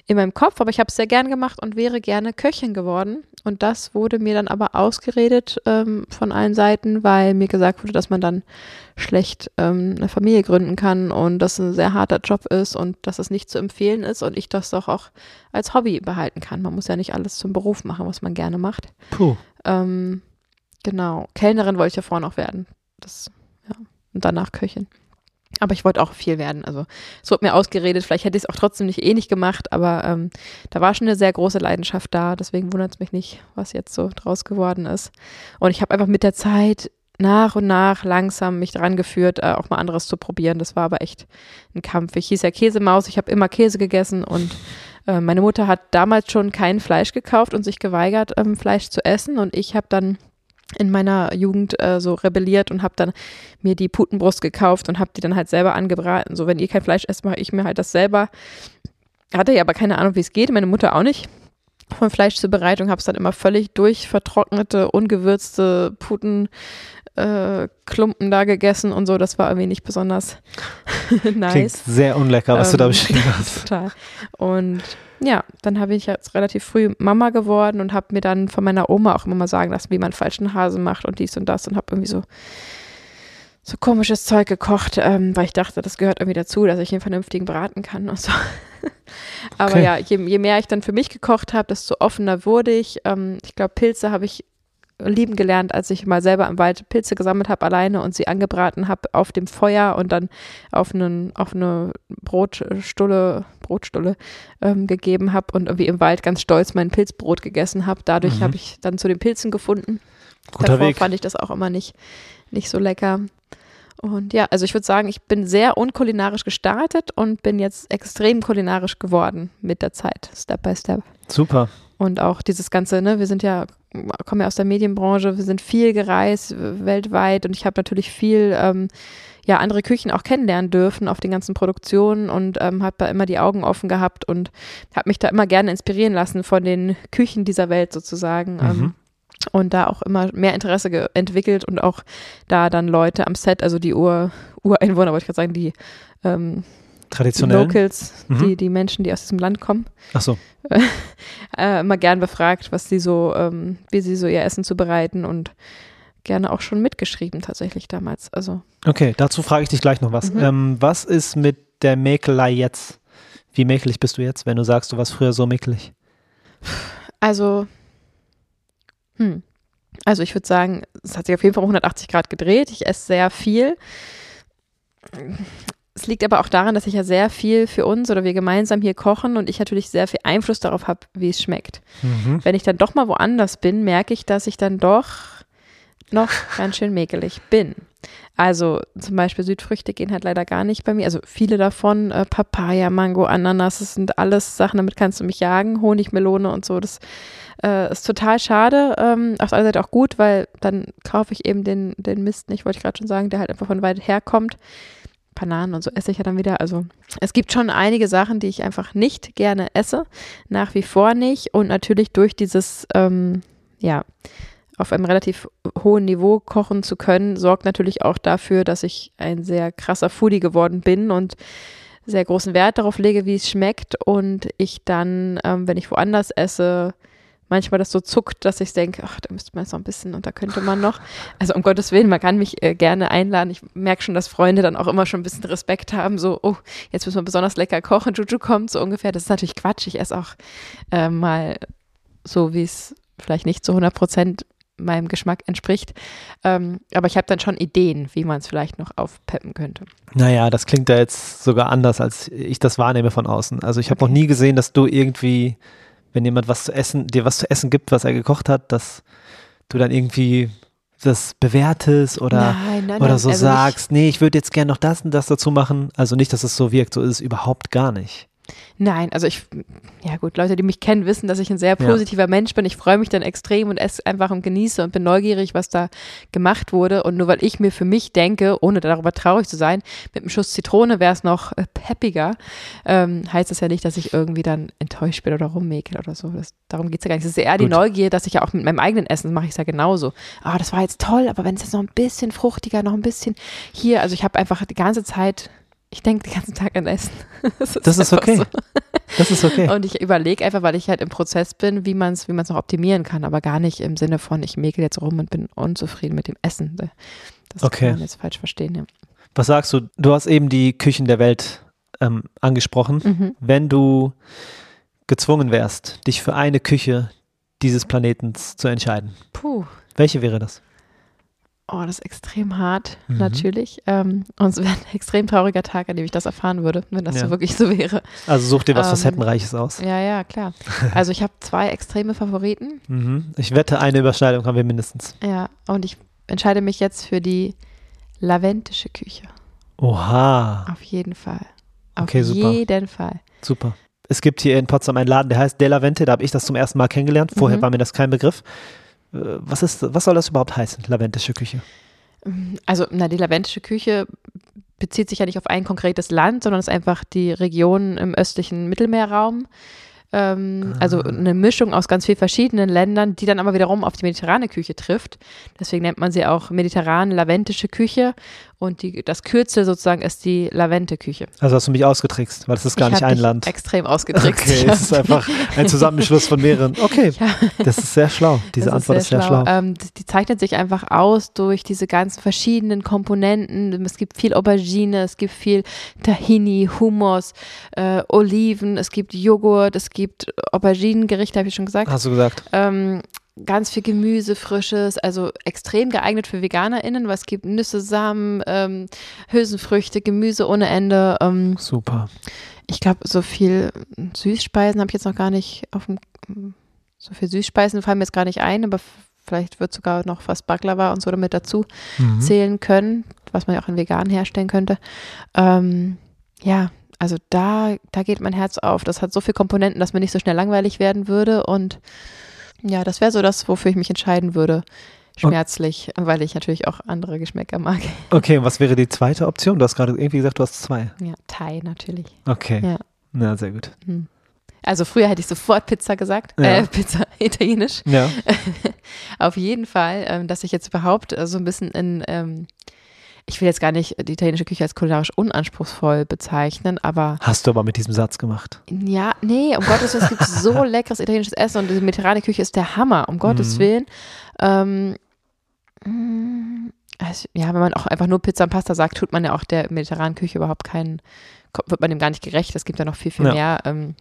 in meinem Kopf, aber ich habe es sehr gern gemacht und wäre gerne Köchin geworden. Und das wurde mir dann aber ausgeredet ähm, von allen Seiten, weil mir gesagt wurde, dass man dann schlecht ähm, eine Familie gründen kann und dass es ein sehr harter Job ist und dass es nicht zu empfehlen ist und ich das doch auch als Hobby behalten kann. Man muss ja nicht alles zum Beruf machen, was man gerne macht. Puh. Ähm, genau, Kellnerin wollte ich ja vorher noch werden. Das, ja. Und danach Köchin. Aber ich wollte auch viel werden. Also es wurde mir ausgeredet, vielleicht hätte ich es auch trotzdem nicht eh nicht gemacht, aber ähm, da war schon eine sehr große Leidenschaft da. Deswegen wundert es mich nicht, was jetzt so draus geworden ist. Und ich habe einfach mit der Zeit nach und nach langsam mich dran geführt, äh, auch mal anderes zu probieren. Das war aber echt ein Kampf. Ich hieß ja Käsemaus, ich habe immer Käse gegessen und äh, meine Mutter hat damals schon kein Fleisch gekauft und sich geweigert, ähm, Fleisch zu essen. Und ich habe dann in meiner Jugend äh, so rebelliert und habe dann mir die Putenbrust gekauft und habe die dann halt selber angebraten. So, wenn ihr kein Fleisch esst, mache ich mir halt das selber. Hatte ja aber keine Ahnung, wie es geht, meine Mutter auch nicht. Von Fleischzubereitung habe es dann immer völlig durchvertrocknete, ungewürzte Puten äh, Klumpen da gegessen und so. Das war irgendwie nicht besonders Klingt nice. sehr unlecker, was du da Ähm, beschrieben hast. Total. Und ja, dann habe ich jetzt relativ früh Mama geworden und habe mir dann von meiner Oma auch immer mal sagen lassen, wie man falschen Hasen macht und dies und das und habe irgendwie so so komisches Zeug gekocht, ähm, weil ich dachte, das gehört irgendwie dazu, dass ich einen vernünftigen braten kann und so. Aber Okay. ja, je, je mehr ich dann für mich gekocht habe, desto offener wurde ich. Ähm, ich glaube, Pilze habe ich lieben gelernt, als ich mal selber im Wald Pilze gesammelt habe alleine und sie angebraten habe auf dem Feuer und dann auf, einen, auf eine Brotstulle, Brotstulle ähm, gegeben habe und irgendwie im Wald ganz stolz mein Pilzbrot gegessen habe. Dadurch Mhm. habe ich dann zu den Pilzen gefunden. Guter Davor Weg. fand ich das auch immer nicht, nicht so lecker. Und ja, also ich würde sagen, ich bin sehr unkulinarisch gestartet und bin jetzt extrem kulinarisch geworden mit der Zeit, Step by Step. Super. Und auch dieses Ganze, ne, wir sind ja, kommen ja aus der Medienbranche, wir sind viel gereist weltweit und ich habe natürlich viel, ähm, ja, andere Küchen auch kennenlernen dürfen auf den ganzen Produktionen und ähm, habe da immer die Augen offen gehabt und habe mich da immer gerne inspirieren lassen von den Küchen dieser Welt sozusagen. Ähm, Mhm. und da auch immer mehr Interesse entwickelt und auch da dann Leute am Set, also die Ur Ureinwohner, wollte ich gerade sagen, die ähm, Traditionell. Locals, Mhm. die, die Menschen, die aus diesem Land kommen, Ach so. äh, immer gern befragt, was sie so, ähm, wie sie so ihr Essen zubereiten und gerne auch schon mitgeschrieben tatsächlich damals. Also Okay, dazu frage ich dich gleich noch was. Mhm. Ähm, was ist mit der Mäkelei jetzt? Wie mäkelig bist du jetzt, wenn du sagst, du warst früher so mäkelig? Also, hm. Also ich würde sagen, es hat sich auf jeden Fall um 180 Grad gedreht. Ich esse sehr viel. Es liegt aber auch daran, dass ich ja sehr viel für uns oder wir gemeinsam hier kochen und ich natürlich sehr viel Einfluss darauf habe, wie es schmeckt. Mhm. Wenn ich dann doch mal woanders bin, merke ich, dass ich dann doch noch ganz schön mäkelig bin. Also zum Beispiel Südfrüchte gehen halt leider gar nicht bei mir. Also viele davon, äh, Papaya, Mango, Ananas, das sind alles Sachen, damit kannst du mich jagen, Honigmelone und so. Das äh, ist total schade. Ähm, auf der anderen Seite auch gut, weil dann kaufe ich eben den, den Mist nicht, wollte ich gerade schon sagen, der halt einfach von weit her kommt. Bananen und so esse ich ja dann wieder. Also es gibt schon einige Sachen, die ich einfach nicht gerne esse, nach wie vor nicht. Und natürlich durch dieses, ähm, ja, auf einem relativ hohen Niveau kochen zu können, sorgt natürlich auch dafür, dass ich ein sehr krasser Foodie geworden bin und sehr großen Wert darauf lege, wie es schmeckt und ich dann, ähm, wenn ich woanders esse, manchmal das so zuckt, dass ich denke, ach, da müsste man jetzt noch ein bisschen und da könnte man noch. Also um Gottes Willen, man kann mich äh, gerne einladen. Ich merke schon, dass Freunde dann auch immer schon ein bisschen Respekt haben, so, oh, jetzt müssen wir besonders lecker kochen, Juju kommt, so ungefähr. Das ist natürlich Quatsch. Ich esse auch äh, mal so, wie es vielleicht nicht zu 100 Prozent meinem Geschmack entspricht. Ähm, aber ich habe dann schon Ideen, wie man es vielleicht noch aufpeppen könnte. Naja, das klingt ja jetzt sogar anders, als ich das wahrnehme von außen. Also ich habe okay. noch nie gesehen, dass du irgendwie wenn jemand was zu essen, dir was zu essen gibt, was er gekocht hat, dass du dann irgendwie das bewertest oder, nein, nein, oder so also sagst, nee, ich würde jetzt gerne noch das und das dazu machen. Also nicht, dass es so wirkt, so ist es überhaupt gar nicht. Nein, also ich, ja gut, Leute, die mich kennen, wissen, dass ich ein sehr positiver ja. Mensch bin. Ich freue mich dann extrem und esse einfach und genieße und bin neugierig, was da gemacht wurde. Und nur weil ich mir für mich denke, ohne darüber traurig zu sein, mit einem Schuss Zitrone wäre es noch äh, peppiger, ähm, heißt das ja nicht, dass ich irgendwie dann enttäuscht bin oder rummäkel oder so. Das, darum geht es ja gar nicht. Es ist eher gut. die Neugier, dass ich ja auch mit meinem eigenen Essen mache ich es ja genauso. Ah, oh, das war jetzt toll, aber wenn es jetzt noch ein bisschen fruchtiger, noch ein bisschen hier, also ich habe einfach die ganze Zeit ich denke den ganzen Tag an Essen. Das ist, das ist okay. So. Das ist okay. Und ich überlege einfach, weil ich halt im Prozess bin, wie man es wie noch optimieren kann, aber gar nicht im Sinne von, ich mäkel jetzt rum und bin unzufrieden mit dem Essen. Das okay. kann man jetzt falsch verstehen. Ja. Was sagst du? Du hast eben die Küchen der Welt ähm, angesprochen. Mhm. Wenn du gezwungen wärst, dich für eine Küche dieses Planetens zu entscheiden, Puh. welche wäre das? Oh, das ist extrem hart, mhm. natürlich. Ähm, und es wäre ein extrem trauriger Tag, an dem ich das erfahren würde, wenn das ja. so wirklich so wäre. Also such dir was ähm, Facettenreiches aus. Ja, ja, klar. Also ich habe zwei extreme Favoriten. Mhm. Ich wette, eine Überschneidung haben wir mindestens. Ja, und ich entscheide mich jetzt für die laventische Küche. Oha. Auf jeden Fall. Auf okay, super. jeden Fall. Super. Es gibt hier in Potsdam einen Laden, der heißt De La Vente, da habe ich das zum ersten Mal kennengelernt. Vorher mhm. war mir das kein Begriff. Was, ist, was soll das überhaupt heißen, laventische Küche? Also, na, die laventische Küche bezieht sich ja nicht auf ein konkretes Land, sondern ist einfach die Region im östlichen Mittelmeerraum. Ähm, also ah. eine Mischung aus ganz vielen verschiedenen Ländern, die dann aber wiederum auf die mediterrane Küche trifft. Deswegen nennt man sie auch mediterran-laventische Küche und die, das Kürzel sozusagen ist die Lavente-Küche. Also hast du mich ausgetrickst, weil das ist gar ich nicht ein Land. Extrem ausgetrickst. Okay, es ist einfach ein Zusammenschluss von mehreren. Okay, ja. das ist sehr schlau. Diese das Antwort ist sehr, ist sehr schlau. schlau. Ähm, die zeichnet sich einfach aus durch diese ganzen verschiedenen Komponenten. Es gibt viel Aubergine, es gibt viel Tahini, Hummus, äh, Oliven, es gibt Joghurt, es gibt Auberginengerichte, habe ich schon gesagt. Hast du gesagt. Ähm, ganz viel Gemüse, frisches, also extrem geeignet für VeganerInnen, weil es gibt Nüsse, Samen, ähm, Hülsenfrüchte, Gemüse ohne Ende. Ähm, Super. Ich glaube, so viel Süßspeisen habe ich jetzt noch gar nicht auf dem, so viel Süßspeisen fallen mir jetzt gar nicht ein, aber vielleicht wird sogar noch fast Baklava und so damit dazu mhm. zählen können, was man ja auch in vegan herstellen könnte. Ähm, ja, also da, da geht mein Herz auf. Das hat so viele Komponenten, dass mir nicht so schnell langweilig werden würde und ja, das wäre so das, wofür ich mich entscheiden würde. Schmerzlich, okay. weil ich natürlich auch andere Geschmäcker mag. Okay, und was wäre die zweite Option? Du hast gerade irgendwie gesagt, du hast zwei. Ja, Thai natürlich. Okay. Ja, Na, sehr gut. Hm. Also früher hätte ich sofort Pizza gesagt, ja. äh, Pizza italienisch. Ja. Auf jeden Fall, ähm, dass ich jetzt überhaupt so ein bisschen in ähm, ich will jetzt gar nicht die italienische Küche als kulinarisch unanspruchsvoll bezeichnen, aber. Hast du aber mit diesem Satz gemacht? Ja, nee, um Gottes Willen, es gibt so leckeres italienisches Essen und die mediterrane Küche ist der Hammer, um Gottes mhm. Willen. Ähm, also, ja, wenn man auch einfach nur Pizza und Pasta sagt, tut man ja auch der mediterranen Küche überhaupt keinen, wird man dem gar nicht gerecht. Es gibt ja noch viel, viel ja. mehr. Ähm,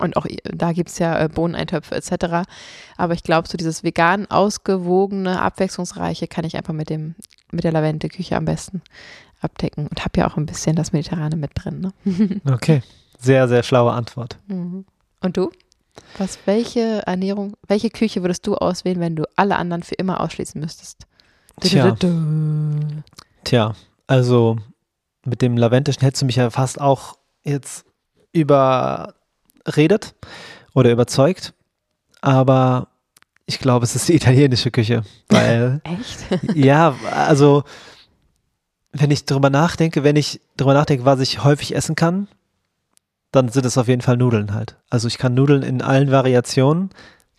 und auch da gibt es ja äh, Bohneneintöpfe etc. Aber ich glaube, so dieses vegan ausgewogene, abwechslungsreiche kann ich einfach mit dem, mit der Lavendel-Küche am besten abdecken. Und habe ja auch ein bisschen das Mediterrane mit drin. Ne? okay. Sehr, sehr schlaue Antwort. Mhm. Und du? Was, welche Ernährung, welche Küche würdest du auswählen, wenn du alle anderen für immer ausschließen müsstest? Tja. Tja, also mit dem Laventischen hättest du mich ja fast auch jetzt über redet oder überzeugt. Aber ich glaube, es ist die italienische Küche. Weil, Echt? ja, also wenn ich darüber nachdenke, wenn ich darüber nachdenke, was ich häufig essen kann, dann sind es auf jeden Fall Nudeln halt. Also ich kann Nudeln in allen Variationen.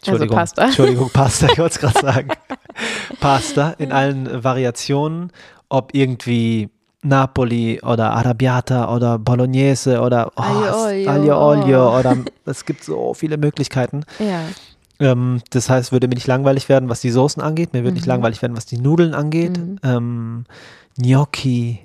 Also Entschuldigung, also Pasta. Entschuldigung, Pasta, ich wollte es gerade sagen. Pasta in allen Variationen, ob irgendwie Napoli oder Arrabbiata oder Bolognese oder oh. Aglio olio oder es gibt so viele Möglichkeiten. Ja. Ähm, das heißt, würde mir nicht langweilig werden, was die Soßen angeht. Mir würde nicht Mhm. langweilig werden, was die Nudeln angeht. Mhm. Ähm, Gnocchi.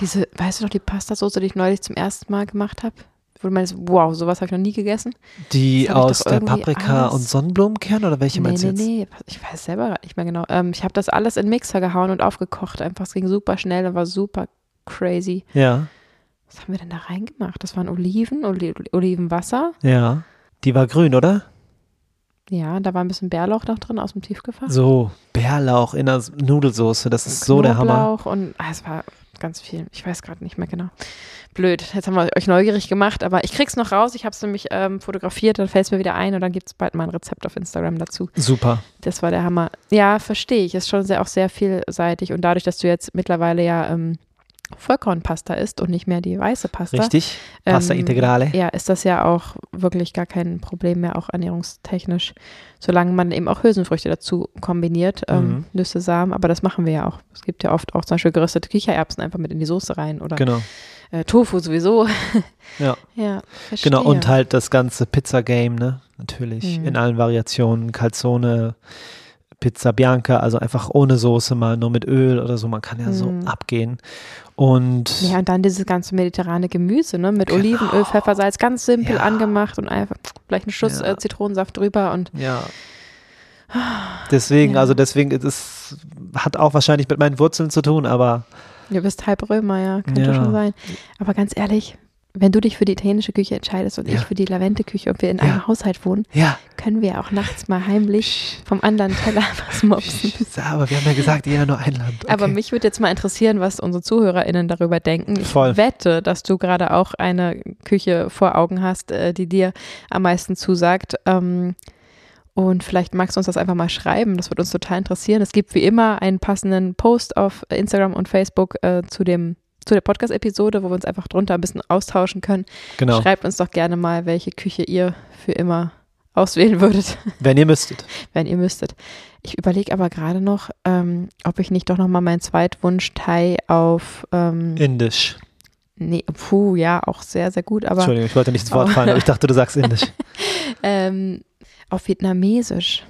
Diese, weißt du noch, die Pastasauce, die ich neulich zum ersten Mal gemacht habe? Wo du meinst, wow, sowas habe ich noch nie gegessen. Die aus der Paprika alles- und Sonnenblumenkern oder welche nee, meinst nee, du jetzt? nee, ich weiß selber nicht mehr genau. Ähm, ich habe das alles in den Mixer gehauen und aufgekocht. Einfach, es ging super schnell und war super crazy. Ja, Was haben wir denn da reingemacht? Das waren Oliven, Oli Olivenwasser. ja. Die war grün, oder? Ja, da war ein bisschen Bärlauch noch drin aus dem Tiefgefach. So, Bärlauch in der Nudelsoße, das ist so der Hammer. Knoblauch und ah, es war ganz viel. Ich weiß gerade nicht mehr genau. Blöd. Jetzt haben wir euch neugierig gemacht, aber ich krieg's noch raus. Ich habe es nämlich ähm, fotografiert, dann fällt es mir wieder ein und dann gibt es bald mal ein Rezept auf Instagram dazu. Super. Das war der Hammer. Ja, verstehe ich. Ist schon sehr, auch sehr vielseitig und dadurch, dass du jetzt mittlerweile ja ähm, Vollkornpasta isst und nicht mehr die weiße Pasta. Richtig. Pasta ähm, Integrale. Ja, ist das ja auch wirklich gar kein Problem mehr, auch ernährungstechnisch, solange man eben auch Hülsenfrüchte dazu kombiniert, ähm, Mhm. Nüsse, Samen, aber das machen wir ja auch. Es gibt ja oft auch zum Beispiel geröstete Kichererbsen einfach mit in die Soße rein oder Genau. äh, Tofu sowieso. Ja. ja, verstehe. Genau, und halt das ganze Pizza-Game, ne? Natürlich. Mhm. In allen Variationen. Calzone, Pizza Bianca, also einfach ohne Soße mal, nur mit Öl oder so. Man kann ja so Mhm. abgehen. Und Ja, und dann dieses ganze mediterrane Gemüse, ne? Mit Genau. Olivenöl, Pfeffer, Salz, ganz simpel Ja. angemacht und einfach vielleicht einen Schuss Ja. äh, Zitronensaft drüber und ja. Deswegen, Ja. also deswegen, es ist, hat auch wahrscheinlich mit meinen Wurzeln zu tun, aber du bist halb Römer, ja, könnte schon sein. Aber ganz ehrlich, wenn du dich für die italienische Küche entscheidest und Ja. ich für die Lavente-Küche und wir in Ja. einem Haushalt wohnen, ja. können wir auch nachts mal heimlich vom anderen Teller was mopsen. Aber wir haben ja gesagt, jeder nur ein Land. Okay. Aber mich würde jetzt mal interessieren, was unsere ZuhörerInnen darüber denken. Ich Voll. wette, dass du gerade auch eine Küche vor Augen hast, äh, die dir am meisten zusagt. Ähm, und vielleicht magst du uns das einfach mal schreiben. Das würde uns total interessieren. Es gibt wie immer einen passenden Post auf Instagram und Facebook äh, zu dem zu der Podcast-Episode, wo wir uns einfach drunter ein bisschen austauschen können. genau, Schreibt uns doch gerne mal, welche Küche ihr für immer auswählen würdet. wenn ihr müsstet. wenn ihr müsstet. Ich überlege aber gerade noch, ähm, ob ich nicht doch nochmal meinen Zweitwunsch Thai auf, ähm, Indisch. nee, puh, ja, auch sehr, sehr gut, aber Entschuldigung, ich wollte nicht ins Wort Oh. fallen, aber ich dachte, du sagst Indisch. ähm, auf Vietnamesisch.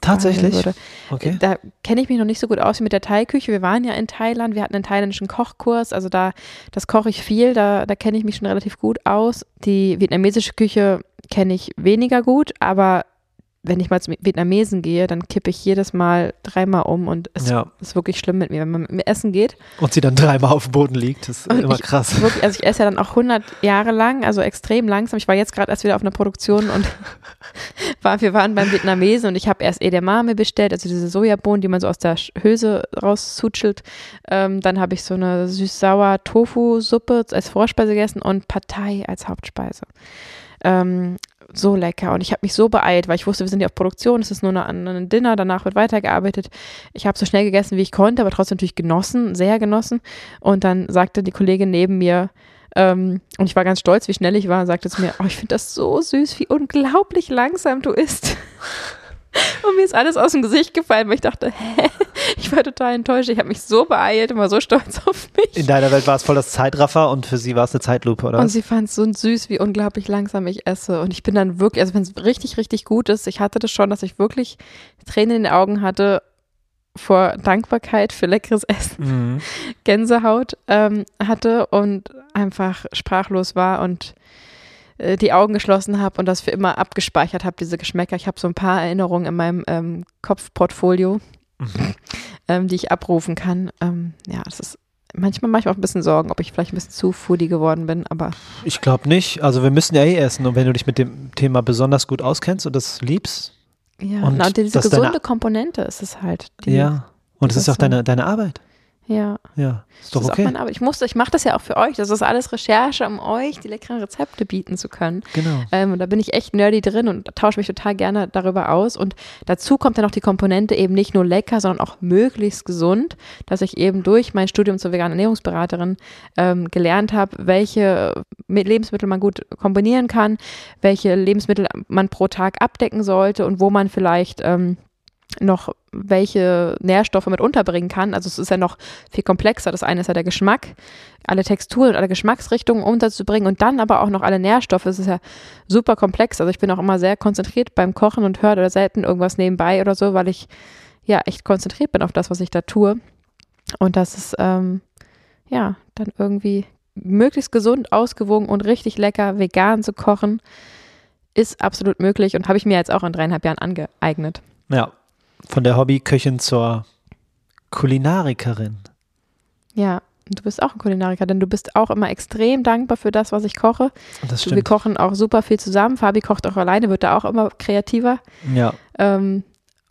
Tatsächlich? würde. Okay. Da kenne ich mich noch nicht so gut aus wie mit der Thai-Küche. Wir waren ja in Thailand, wir hatten einen thailändischen Kochkurs, also da, das koche ich viel, da, da kenne ich mich schon relativ gut aus. Die vietnamesische Küche kenne ich weniger gut, aber wenn ich mal zum Vietnamesen gehe, dann kippe ich jedes Mal dreimal um und es Ja. ist wirklich schlimm mit mir, wenn man mit mir essen geht. Und sie dann dreimal auf dem Boden liegt, das ist Und immer ich, krass. Wirklich, also ich esse ja dann auch 100 Jahre lang, also extrem langsam. Ich war jetzt gerade erst wieder auf einer Produktion und war, wir waren beim Vietnamesen und ich habe erst Edamame bestellt, also diese Sojabohnen, die man so aus der Hülse rauszutschelt. Ähm, dann habe ich so eine süß-sauer Tofu-Suppe als Vorspeise gegessen und Pad Thai als Hauptspeise. Ähm, so lecker. Und ich habe mich so beeilt, weil ich wusste, wir sind ja auf Produktion, es ist nur ein Dinner, danach wird weitergearbeitet. Ich habe so schnell gegessen, wie ich konnte, aber trotzdem natürlich genossen, sehr genossen. Und dann sagte die Kollegin neben mir, ähm, und ich war ganz stolz, wie schnell ich war, sagte zu mir, oh, ich finde das so süß, wie unglaublich langsam du isst. Und mir ist alles aus dem Gesicht gefallen, weil ich dachte, hä? Ich war total enttäuscht. Ich habe mich so beeilt und war so stolz auf mich. In deiner Welt war es voll das Zeitraffer und für sie war es eine Zeitlupe, oder? Und sie fand es so süß, wie unglaublich langsam ich esse. Und ich bin dann wirklich, also wenn es richtig, richtig gut ist, ich hatte das schon, dass ich wirklich Tränen in den Augen hatte vor Dankbarkeit für leckeres Essen, Mhm. Gänsehaut ähm, hatte und einfach sprachlos war und äh, die Augen geschlossen habe und das für immer abgespeichert habe, diese Geschmäcker. Ich habe so ein paar Erinnerungen in meinem ähm, Kopfportfolio, Mhm. ähm, die ich abrufen kann. Ähm, ja, das ist manchmal mache ich auch ein bisschen Sorgen, ob ich vielleicht ein bisschen zu foodie geworden bin, aber Ich glaube nicht. Also wir müssen ja eh essen und wenn du dich mit dem Thema besonders gut auskennst und das liebst, Ja, Und und, diese dass deine- gesunde Komponente ist es halt. Die, ja. Und es ist auch deine, deine Arbeit. Ja, Ja, ist doch das ist auch okay. meine Arbeit. Ich musste, ich mache das ja auch für euch. Das ist alles Recherche, um euch die leckeren Rezepte bieten zu können. Genau. Ähm, und da bin ich echt nerdy drin und tausche mich total gerne darüber aus. Und dazu kommt dann noch die Komponente eben nicht nur lecker, sondern auch möglichst gesund, dass ich eben durch mein Studium zur veganen Ernährungsberaterin ähm, gelernt habe, welche mit Lebensmittel man gut kombinieren kann, welche Lebensmittel man pro Tag abdecken sollte und wo man vielleicht ähm, noch welche Nährstoffe mit unterbringen kann. Also es ist ja noch viel komplexer. Das eine ist ja der Geschmack, alle Texturen und alle Geschmacksrichtungen unterzubringen und dann aber auch noch alle Nährstoffe. Es ist ja super komplex. Also ich bin auch immer sehr konzentriert beim Kochen und höre oder selten irgendwas nebenbei oder so, weil ich ja echt konzentriert bin auf das, was ich da tue. Und das ist ähm, ja dann irgendwie möglichst gesund, ausgewogen und richtig lecker vegan zu kochen, ist absolut möglich und habe ich mir jetzt auch in dreieinhalb Jahren angeeignet. Ja, von der Hobbyköchin zur Kulinarikerin. Ja, du bist auch ein Kulinariker, denn du bist auch immer extrem dankbar für das, was ich koche. Das Du, stimmt. wir kochen auch super viel zusammen. Fabi kocht auch alleine, wird da auch immer kreativer. ja, Ähm,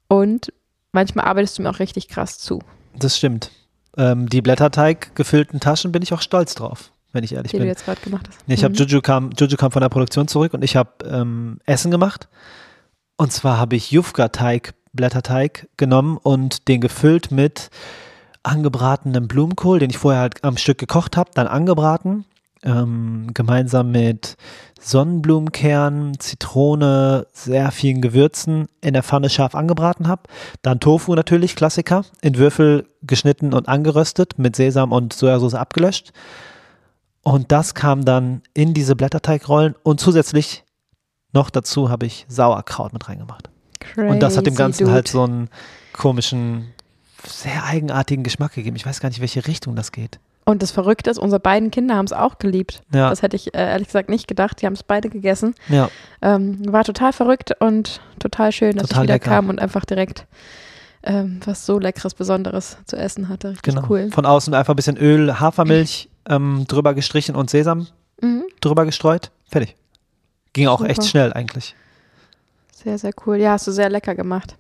und manchmal arbeitest du mir auch richtig krass zu, das stimmt. Ähm, die Blätterteig gefüllten Taschen bin ich auch stolz drauf, wenn ich ehrlich die du bin. jetzt gerade gemacht hast. Nee, ich habe Mhm. Juju kam, Juju kam von der Produktion zurück und ich habe ähm, Essen gemacht. Und zwar habe ich Jufka-Teig, Blätterteig genommen und den gefüllt mit angebratenem Blumenkohl, den ich vorher halt am Stück gekocht habe, dann angebraten, ähm, gemeinsam mit Sonnenblumenkern, Zitrone, sehr vielen Gewürzen in der Pfanne scharf angebraten habe. Dann Tofu natürlich, Klassiker, in Würfel geschnitten und angeröstet, mit Sesam und Sojasauce abgelöscht. Und das kam dann in diese Blätterteigrollen und zusätzlich noch dazu habe ich Sauerkraut mit reingemacht. Und das hat dem Crazy Ganzen dude. halt so einen komischen, sehr eigenartigen Geschmack gegeben. Ich weiß gar nicht, welche Richtung das geht. Und das Verrückte ist, unsere beiden Kinder haben es auch geliebt. Ja, Das hätte ich äh, ehrlich gesagt nicht gedacht. Die haben es beide gegessen. ja, Ähm, war total verrückt und total schön, dass Total ich wieder lecker. kam und einfach direkt ähm, was so Leckeres, Besonderes zu essen hatte. Richtig genau. cool. Von außen einfach ein bisschen Öl, Hafermilch ähm, drüber gestrichen und Sesam Mhm. drüber gestreut. Fertig. Ging auch echt Super. schnell eigentlich. Sehr, sehr cool. Ja, hast du sehr lecker gemacht.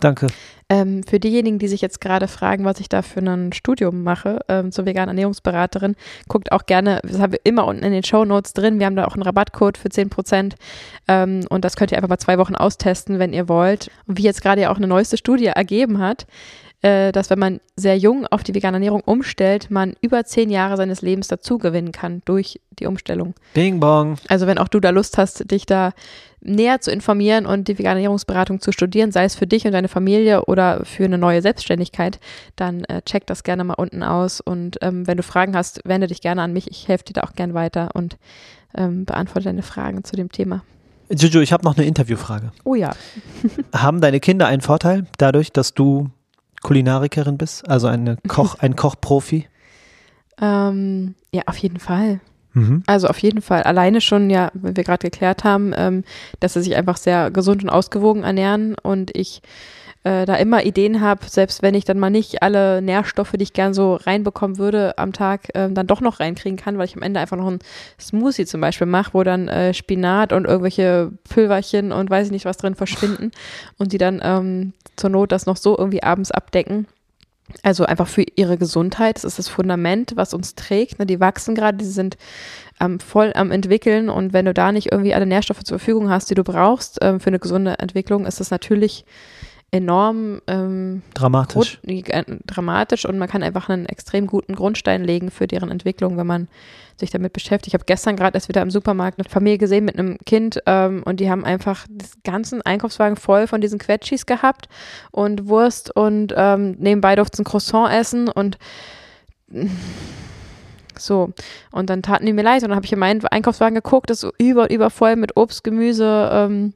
Danke. Ähm, für diejenigen, die sich jetzt gerade fragen, was ich da für ein Studium mache ähm, zur veganen Ernährungsberaterin, guckt auch gerne, das haben wir immer unten in den Show Notes drin. Wir haben da auch einen Rabattcode für 10% ähm, und das könnt ihr einfach mal zwei Wochen austesten, wenn ihr wollt. Und wie jetzt gerade ja auch eine neueste Studie ergeben hat, äh, dass wenn man sehr jung auf die vegane Ernährung umstellt, man über zehn Jahre seines Lebens dazu gewinnen kann durch die Umstellung. Bing bong. Also wenn auch du da Lust hast, dich da näher zu informieren und die vegane Ernährungsberatung zu studieren, sei es für dich und deine Familie oder für eine neue Selbstständigkeit, dann äh, check das gerne mal unten aus. Und ähm, wenn du Fragen hast, wende dich gerne an mich. Ich helfe dir da auch gern weiter und ähm, beantworte deine Fragen zu dem Thema. Juju, ich habe noch eine Interviewfrage. Oh ja. Haben deine Kinder einen Vorteil dadurch, dass du Kulinarikerin bist, also eine Koch, ein Kochprofi? Ähm, ja, auf jeden Fall. Mhm. Also auf jeden Fall. Alleine schon, ja, wie wir gerade geklärt haben, ähm, dass sie sich einfach sehr gesund und ausgewogen ernähren und ich äh, da immer Ideen habe, selbst wenn ich dann mal nicht alle Nährstoffe, die ich gern so reinbekommen würde am Tag, ähm, dann doch noch reinkriegen kann, weil ich am Ende einfach noch einen Smoothie zum Beispiel mache, wo dann äh, Spinat und irgendwelche Pülverchen und weiß ich nicht was drin verschwinden und die dann ähm, zur Not das noch so irgendwie abends abdecken. Also einfach für ihre Gesundheit. Das ist das Fundament, was uns trägt. Ne? Die wachsen gerade, die sind ähm, voll am entwickeln und wenn du da nicht irgendwie alle Nährstoffe zur Verfügung hast, die du brauchst ähm, für eine gesunde Entwicklung, ist das natürlich enorm ähm, Dramatisch. Grund, äh, dramatisch und man kann einfach einen extrem guten Grundstein legen für deren Entwicklung, wenn man sich damit beschäftigt. Ich habe gestern gerade erst wieder im Supermarkt eine Familie gesehen mit einem Kind ähm, und die haben einfach den ganzen Einkaufswagen voll von diesen Quetschis gehabt und Wurst und ähm, nebenbei durften sie ein Croissant essen und so. Und dann taten die mir leid und dann habe ich in meinen Einkaufswagen geguckt, das ist so über und über voll mit Obst, Gemüse, ähm,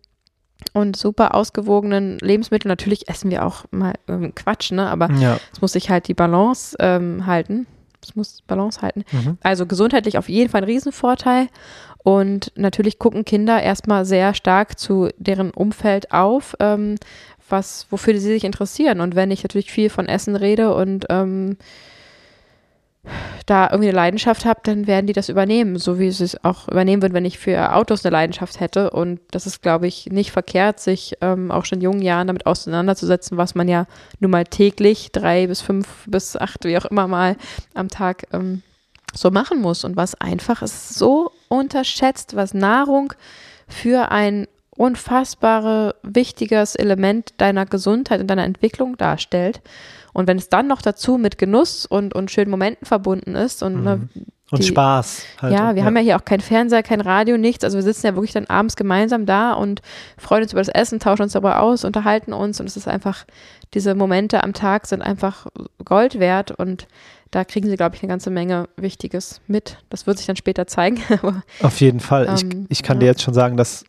und super ausgewogenen Lebensmitteln. Natürlich essen wir auch mal ähm, Quatsch, ne? Aber Ja. es muss sich halt die Balance ähm, halten. Es muss Balance halten. Mhm. Also gesundheitlich auf jeden Fall ein Riesenvorteil. Und natürlich gucken Kinder erstmal sehr stark zu deren Umfeld auf, ähm, was, wofür sie sich interessieren. Und wenn ich natürlich viel von Essen rede und ähm, da irgendwie eine Leidenschaft habe, dann werden die das übernehmen, so wie sie es auch übernehmen würden, wenn ich für Autos eine Leidenschaft hätte. Und das ist, glaube ich, nicht verkehrt, sich ähm, auch schon in jungen Jahren damit auseinanderzusetzen, was man ja nun mal täglich drei bis fünf bis acht, wie auch immer mal am Tag ähm, so machen muss. Und was einfach ist so unterschätzt, was Nahrung für ein unfassbare, wichtiges Element deiner Gesundheit und deiner Entwicklung darstellt. Und wenn es dann noch dazu mit Genuss und, und schönen Momenten verbunden ist und ne, Und die, Spaß. Halt. ja, wir haben ja hier auch kein Fernseher, kein Radio, nichts. Also wir sitzen ja wirklich dann abends gemeinsam da und freuen uns über das Essen, tauschen uns darüber aus, unterhalten uns und es ist einfach, diese Momente am Tag sind einfach Gold wert und da kriegen sie, glaube ich, eine ganze Menge Wichtiges mit. Das wird sich dann später zeigen. Auf jeden Fall. Ähm, ich, ich kann ja. dir jetzt schon sagen, dass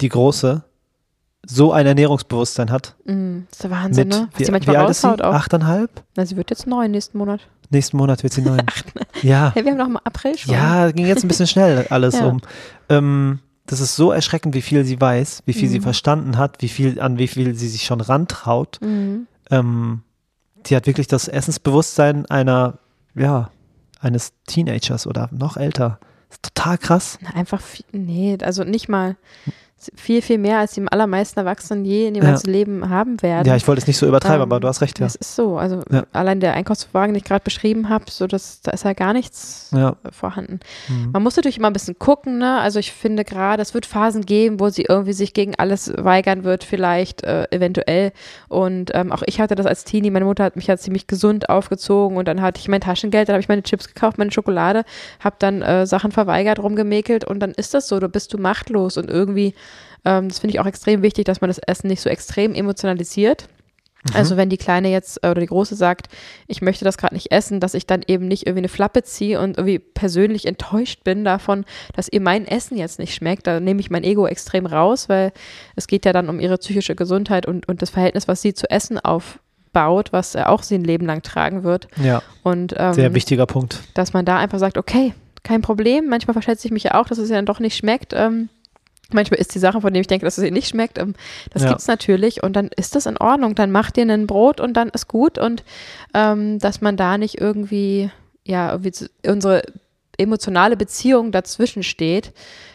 die Große so ein Ernährungsbewusstsein hat. mm, das ist der Wahnsinn, Mit, ne? Was wie, sie manchmal wie alt ist sie? auch. Achteinhalb? Na, sie wird jetzt neun nächsten Monat. Nächsten Monat wird sie neun. ja. Hey, wir haben noch mal April schon. Ja, ging jetzt ein bisschen schnell alles Ja. um. Ähm, das ist so erschreckend, wie viel sie weiß, wie viel sie Mhm. verstanden hat, wie viel, an wie viel sie sich schon rantraut. Mhm. Ähm, die hat wirklich das Essensbewusstsein einer, ja, eines Teenagers oder noch älter. ist total krass. Na, Einfach, viel, nee, also nicht mal viel, viel mehr, als die allermeisten Erwachsenen je in ihrem Ja. ganzen Leben haben werden. Ja, ich wollte es nicht so übertreiben, Ähm, aber du hast recht, ja. Das ist so. Also Ja. allein der Einkaufswagen, den ich gerade beschrieben habe, so das, da ist ja gar nichts Ja. äh, vorhanden. Mhm. Man muss natürlich immer ein bisschen gucken, ne? Also ich finde gerade, es wird Phasen geben, wo sie irgendwie sich gegen alles weigern wird, vielleicht, äh, eventuell. Und ähm, auch ich hatte das als Teenie. Meine Mutter hat mich ja ziemlich gesund aufgezogen und dann hatte ich mein Taschengeld, dann habe ich meine Chips gekauft, meine Schokolade, habe dann äh, Sachen verweigert, rumgemäkelt und dann ist das so, du bist du machtlos und irgendwie, ähm, das finde ich auch extrem wichtig, dass man das Essen nicht so extrem emotionalisiert. Mhm. Also wenn die Kleine jetzt äh, oder die Große sagt, ich möchte das gerade nicht essen, dass ich dann eben nicht irgendwie eine Flappe ziehe und irgendwie persönlich enttäuscht bin davon, dass ihr mein Essen jetzt nicht schmeckt. Da nehme ich mein Ego extrem raus, weil es geht ja dann um ihre psychische Gesundheit und, und das Verhältnis, was sie zu Essen aufbaut, was äh, auch sie ein Leben lang tragen wird. Ja, Und ähm, sehr wichtiger Punkt. dass man da einfach sagt, okay, kein Problem. Manchmal verschätze ich mich ja auch, dass es ihr dann doch nicht schmeckt. Ähm, manchmal ist die Sache, von der ich denke, dass es ihr nicht schmeckt. Ähm, das Ja. gibt's natürlich und dann ist das in Ordnung. Dann macht ihr ein Brot und dann ist gut und ähm, dass man da nicht irgendwie, ja, irgendwie unsere emotionale Beziehung dazwischen steht.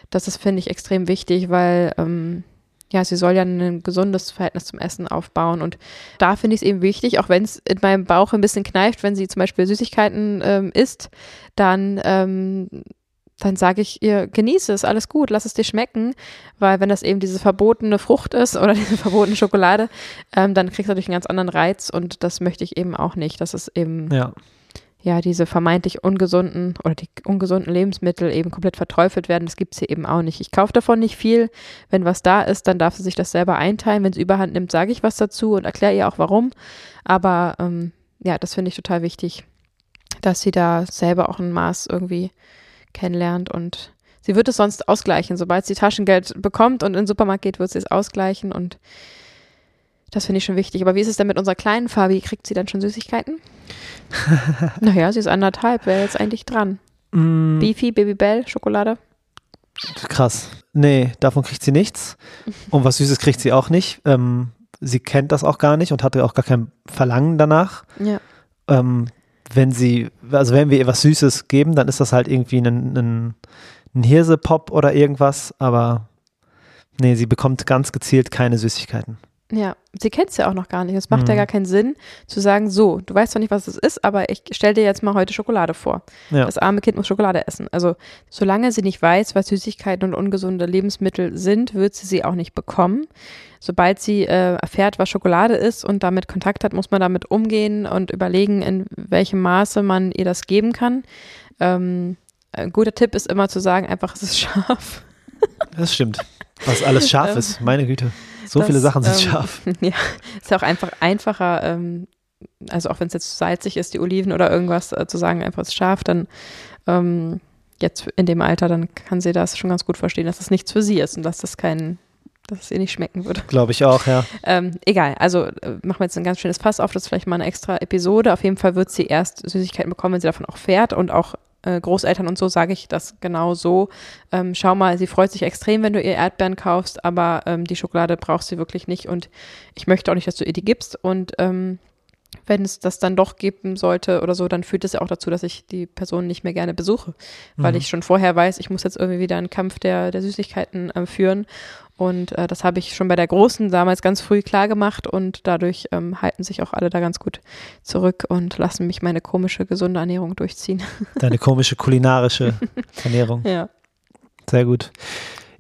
Das ist, finde ich, extrem wichtig, weil ähm, ja, sie soll ja ein gesundes Verhältnis zum Essen aufbauen. Und da finde ich es eben wichtig, auch wenn es in meinem Bauch ein bisschen kneift, wenn sie zum Beispiel Süßigkeiten ähm, isst, dann, ähm, dann sage ich ihr, genieße es, alles gut, lass es dir schmecken. Weil wenn das eben diese verbotene Frucht ist oder diese verbotene Schokolade, ähm, dann kriegst du natürlich einen ganz anderen Reiz und das möchte ich eben auch nicht. dass es eben Ja, ja, diese vermeintlich ungesunden oder die ungesunden Lebensmittel eben komplett verteufelt werden, das gibt es hier eben auch nicht. Ich kaufe davon nicht viel. Wenn was da ist, dann darf sie sich das selber einteilen. Wenn es überhand nimmt, sage ich was dazu und erkläre ihr auch warum. Aber ähm, ja, das finde ich total wichtig, dass sie da selber auch ein Maß irgendwie kennenlernt und sie wird es sonst ausgleichen. Sobald sie Taschengeld bekommt und in den Supermarkt geht, wird sie es ausgleichen und das finde ich schon wichtig. Aber wie ist es denn mit unserer kleinen Fabi? Kriegt sie dann schon Süßigkeiten? naja, sie ist anderthalb, wäre jetzt eigentlich dran. Mm, Beefy, Babybell, Schokolade. krass. Nee, davon kriegt sie nichts. Und was Süßes kriegt sie auch nicht. Ähm, sie kennt das auch gar nicht und hatte auch gar kein Verlangen danach. Ja. ähm, wenn sie, also wenn wir ihr was Süßes geben, dann ist das halt irgendwie ein, ein, ein Hirsepop oder irgendwas, aber nee, sie bekommt ganz gezielt keine Süßigkeiten. Ja, sie kennt es ja auch noch gar nicht. Es macht ja Mhm. gar keinen Sinn, zu sagen, so, du weißt zwar nicht, was das ist, aber ich stell dir jetzt mal heute Schokolade vor. Ja. Das arme Kind muss Schokolade essen. Also, solange sie nicht weiß, was Süßigkeiten und ungesunde Lebensmittel sind, wird sie sie auch nicht bekommen. Sobald sie äh, erfährt, was Schokolade ist und damit Kontakt hat, muss man damit umgehen und überlegen, in welchem Maße man ihr das geben kann. Ähm, ein guter Tipp ist immer zu sagen, einfach, es ist scharf. Das stimmt. Was alles scharf Ähm, ist, meine Güte. So Das, viele Sachen sind ähm, scharf. Ja, ist ja auch einfach einfacher, ähm, also auch wenn es jetzt salzig ist, die Oliven oder irgendwas, äh, zu sagen, einfach ist scharf, dann ähm, jetzt in dem Alter, dann kann sie das schon ganz gut verstehen, dass das nichts für sie ist und dass das kein, dass es ihr nicht schmecken würde. Glaube ich auch, ja. Ähm, egal, also äh, machen wir jetzt ein ganz schönes Fass auf, das ist vielleicht mal eine extra Episode. Auf jeden Fall wird sie erst Süßigkeiten bekommen, wenn sie davon auch fährt und auch äh, Großeltern und so sage ich das genau so. Ähm, schau mal, sie freut sich extrem, wenn du ihr Erdbeeren kaufst, aber ähm, die Schokolade braucht sie wirklich nicht und ich möchte auch nicht, dass du ihr die gibst und ähm, wenn es das dann doch geben sollte oder so, dann führt es ja auch dazu, dass ich die Person nicht mehr gerne besuche, weil Mhm. ich schon vorher weiß, ich muss jetzt irgendwie wieder einen Kampf der, der Süßigkeiten äh, führen. Und äh, das habe ich schon bei der Großen damals ganz früh klar gemacht und dadurch ähm, halten sich auch alle da ganz gut zurück und lassen mich meine komische, gesunde Ernährung durchziehen. Deine komische kulinarische Ernährung. ja. Sehr gut.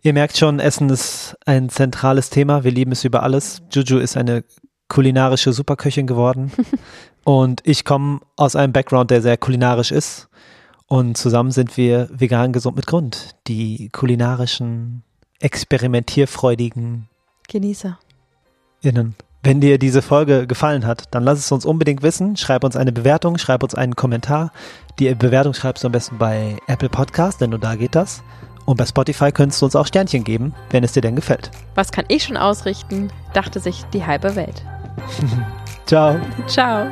Ihr merkt schon, Essen ist ein zentrales Thema. Wir lieben es über alles. Juju ist eine kulinarische Superköchin geworden. und ich komme aus einem Background, der sehr kulinarisch ist. Und zusammen sind wir vegan gesund mit Grund. Die kulinarischen, experimentierfreudigen Genießer. Innen. Wenn dir diese Folge gefallen hat, dann lass es uns unbedingt wissen. Schreib uns eine Bewertung, schreib uns einen Kommentar. Die Bewertung schreibst du am besten bei Apple Podcast, denn nur da geht das. Und bei Spotify könntest du uns auch Sternchen geben, wenn es dir denn gefällt. Was kann ich schon ausrichten? Dachte sich die halbe Welt. Ciao. Ciao.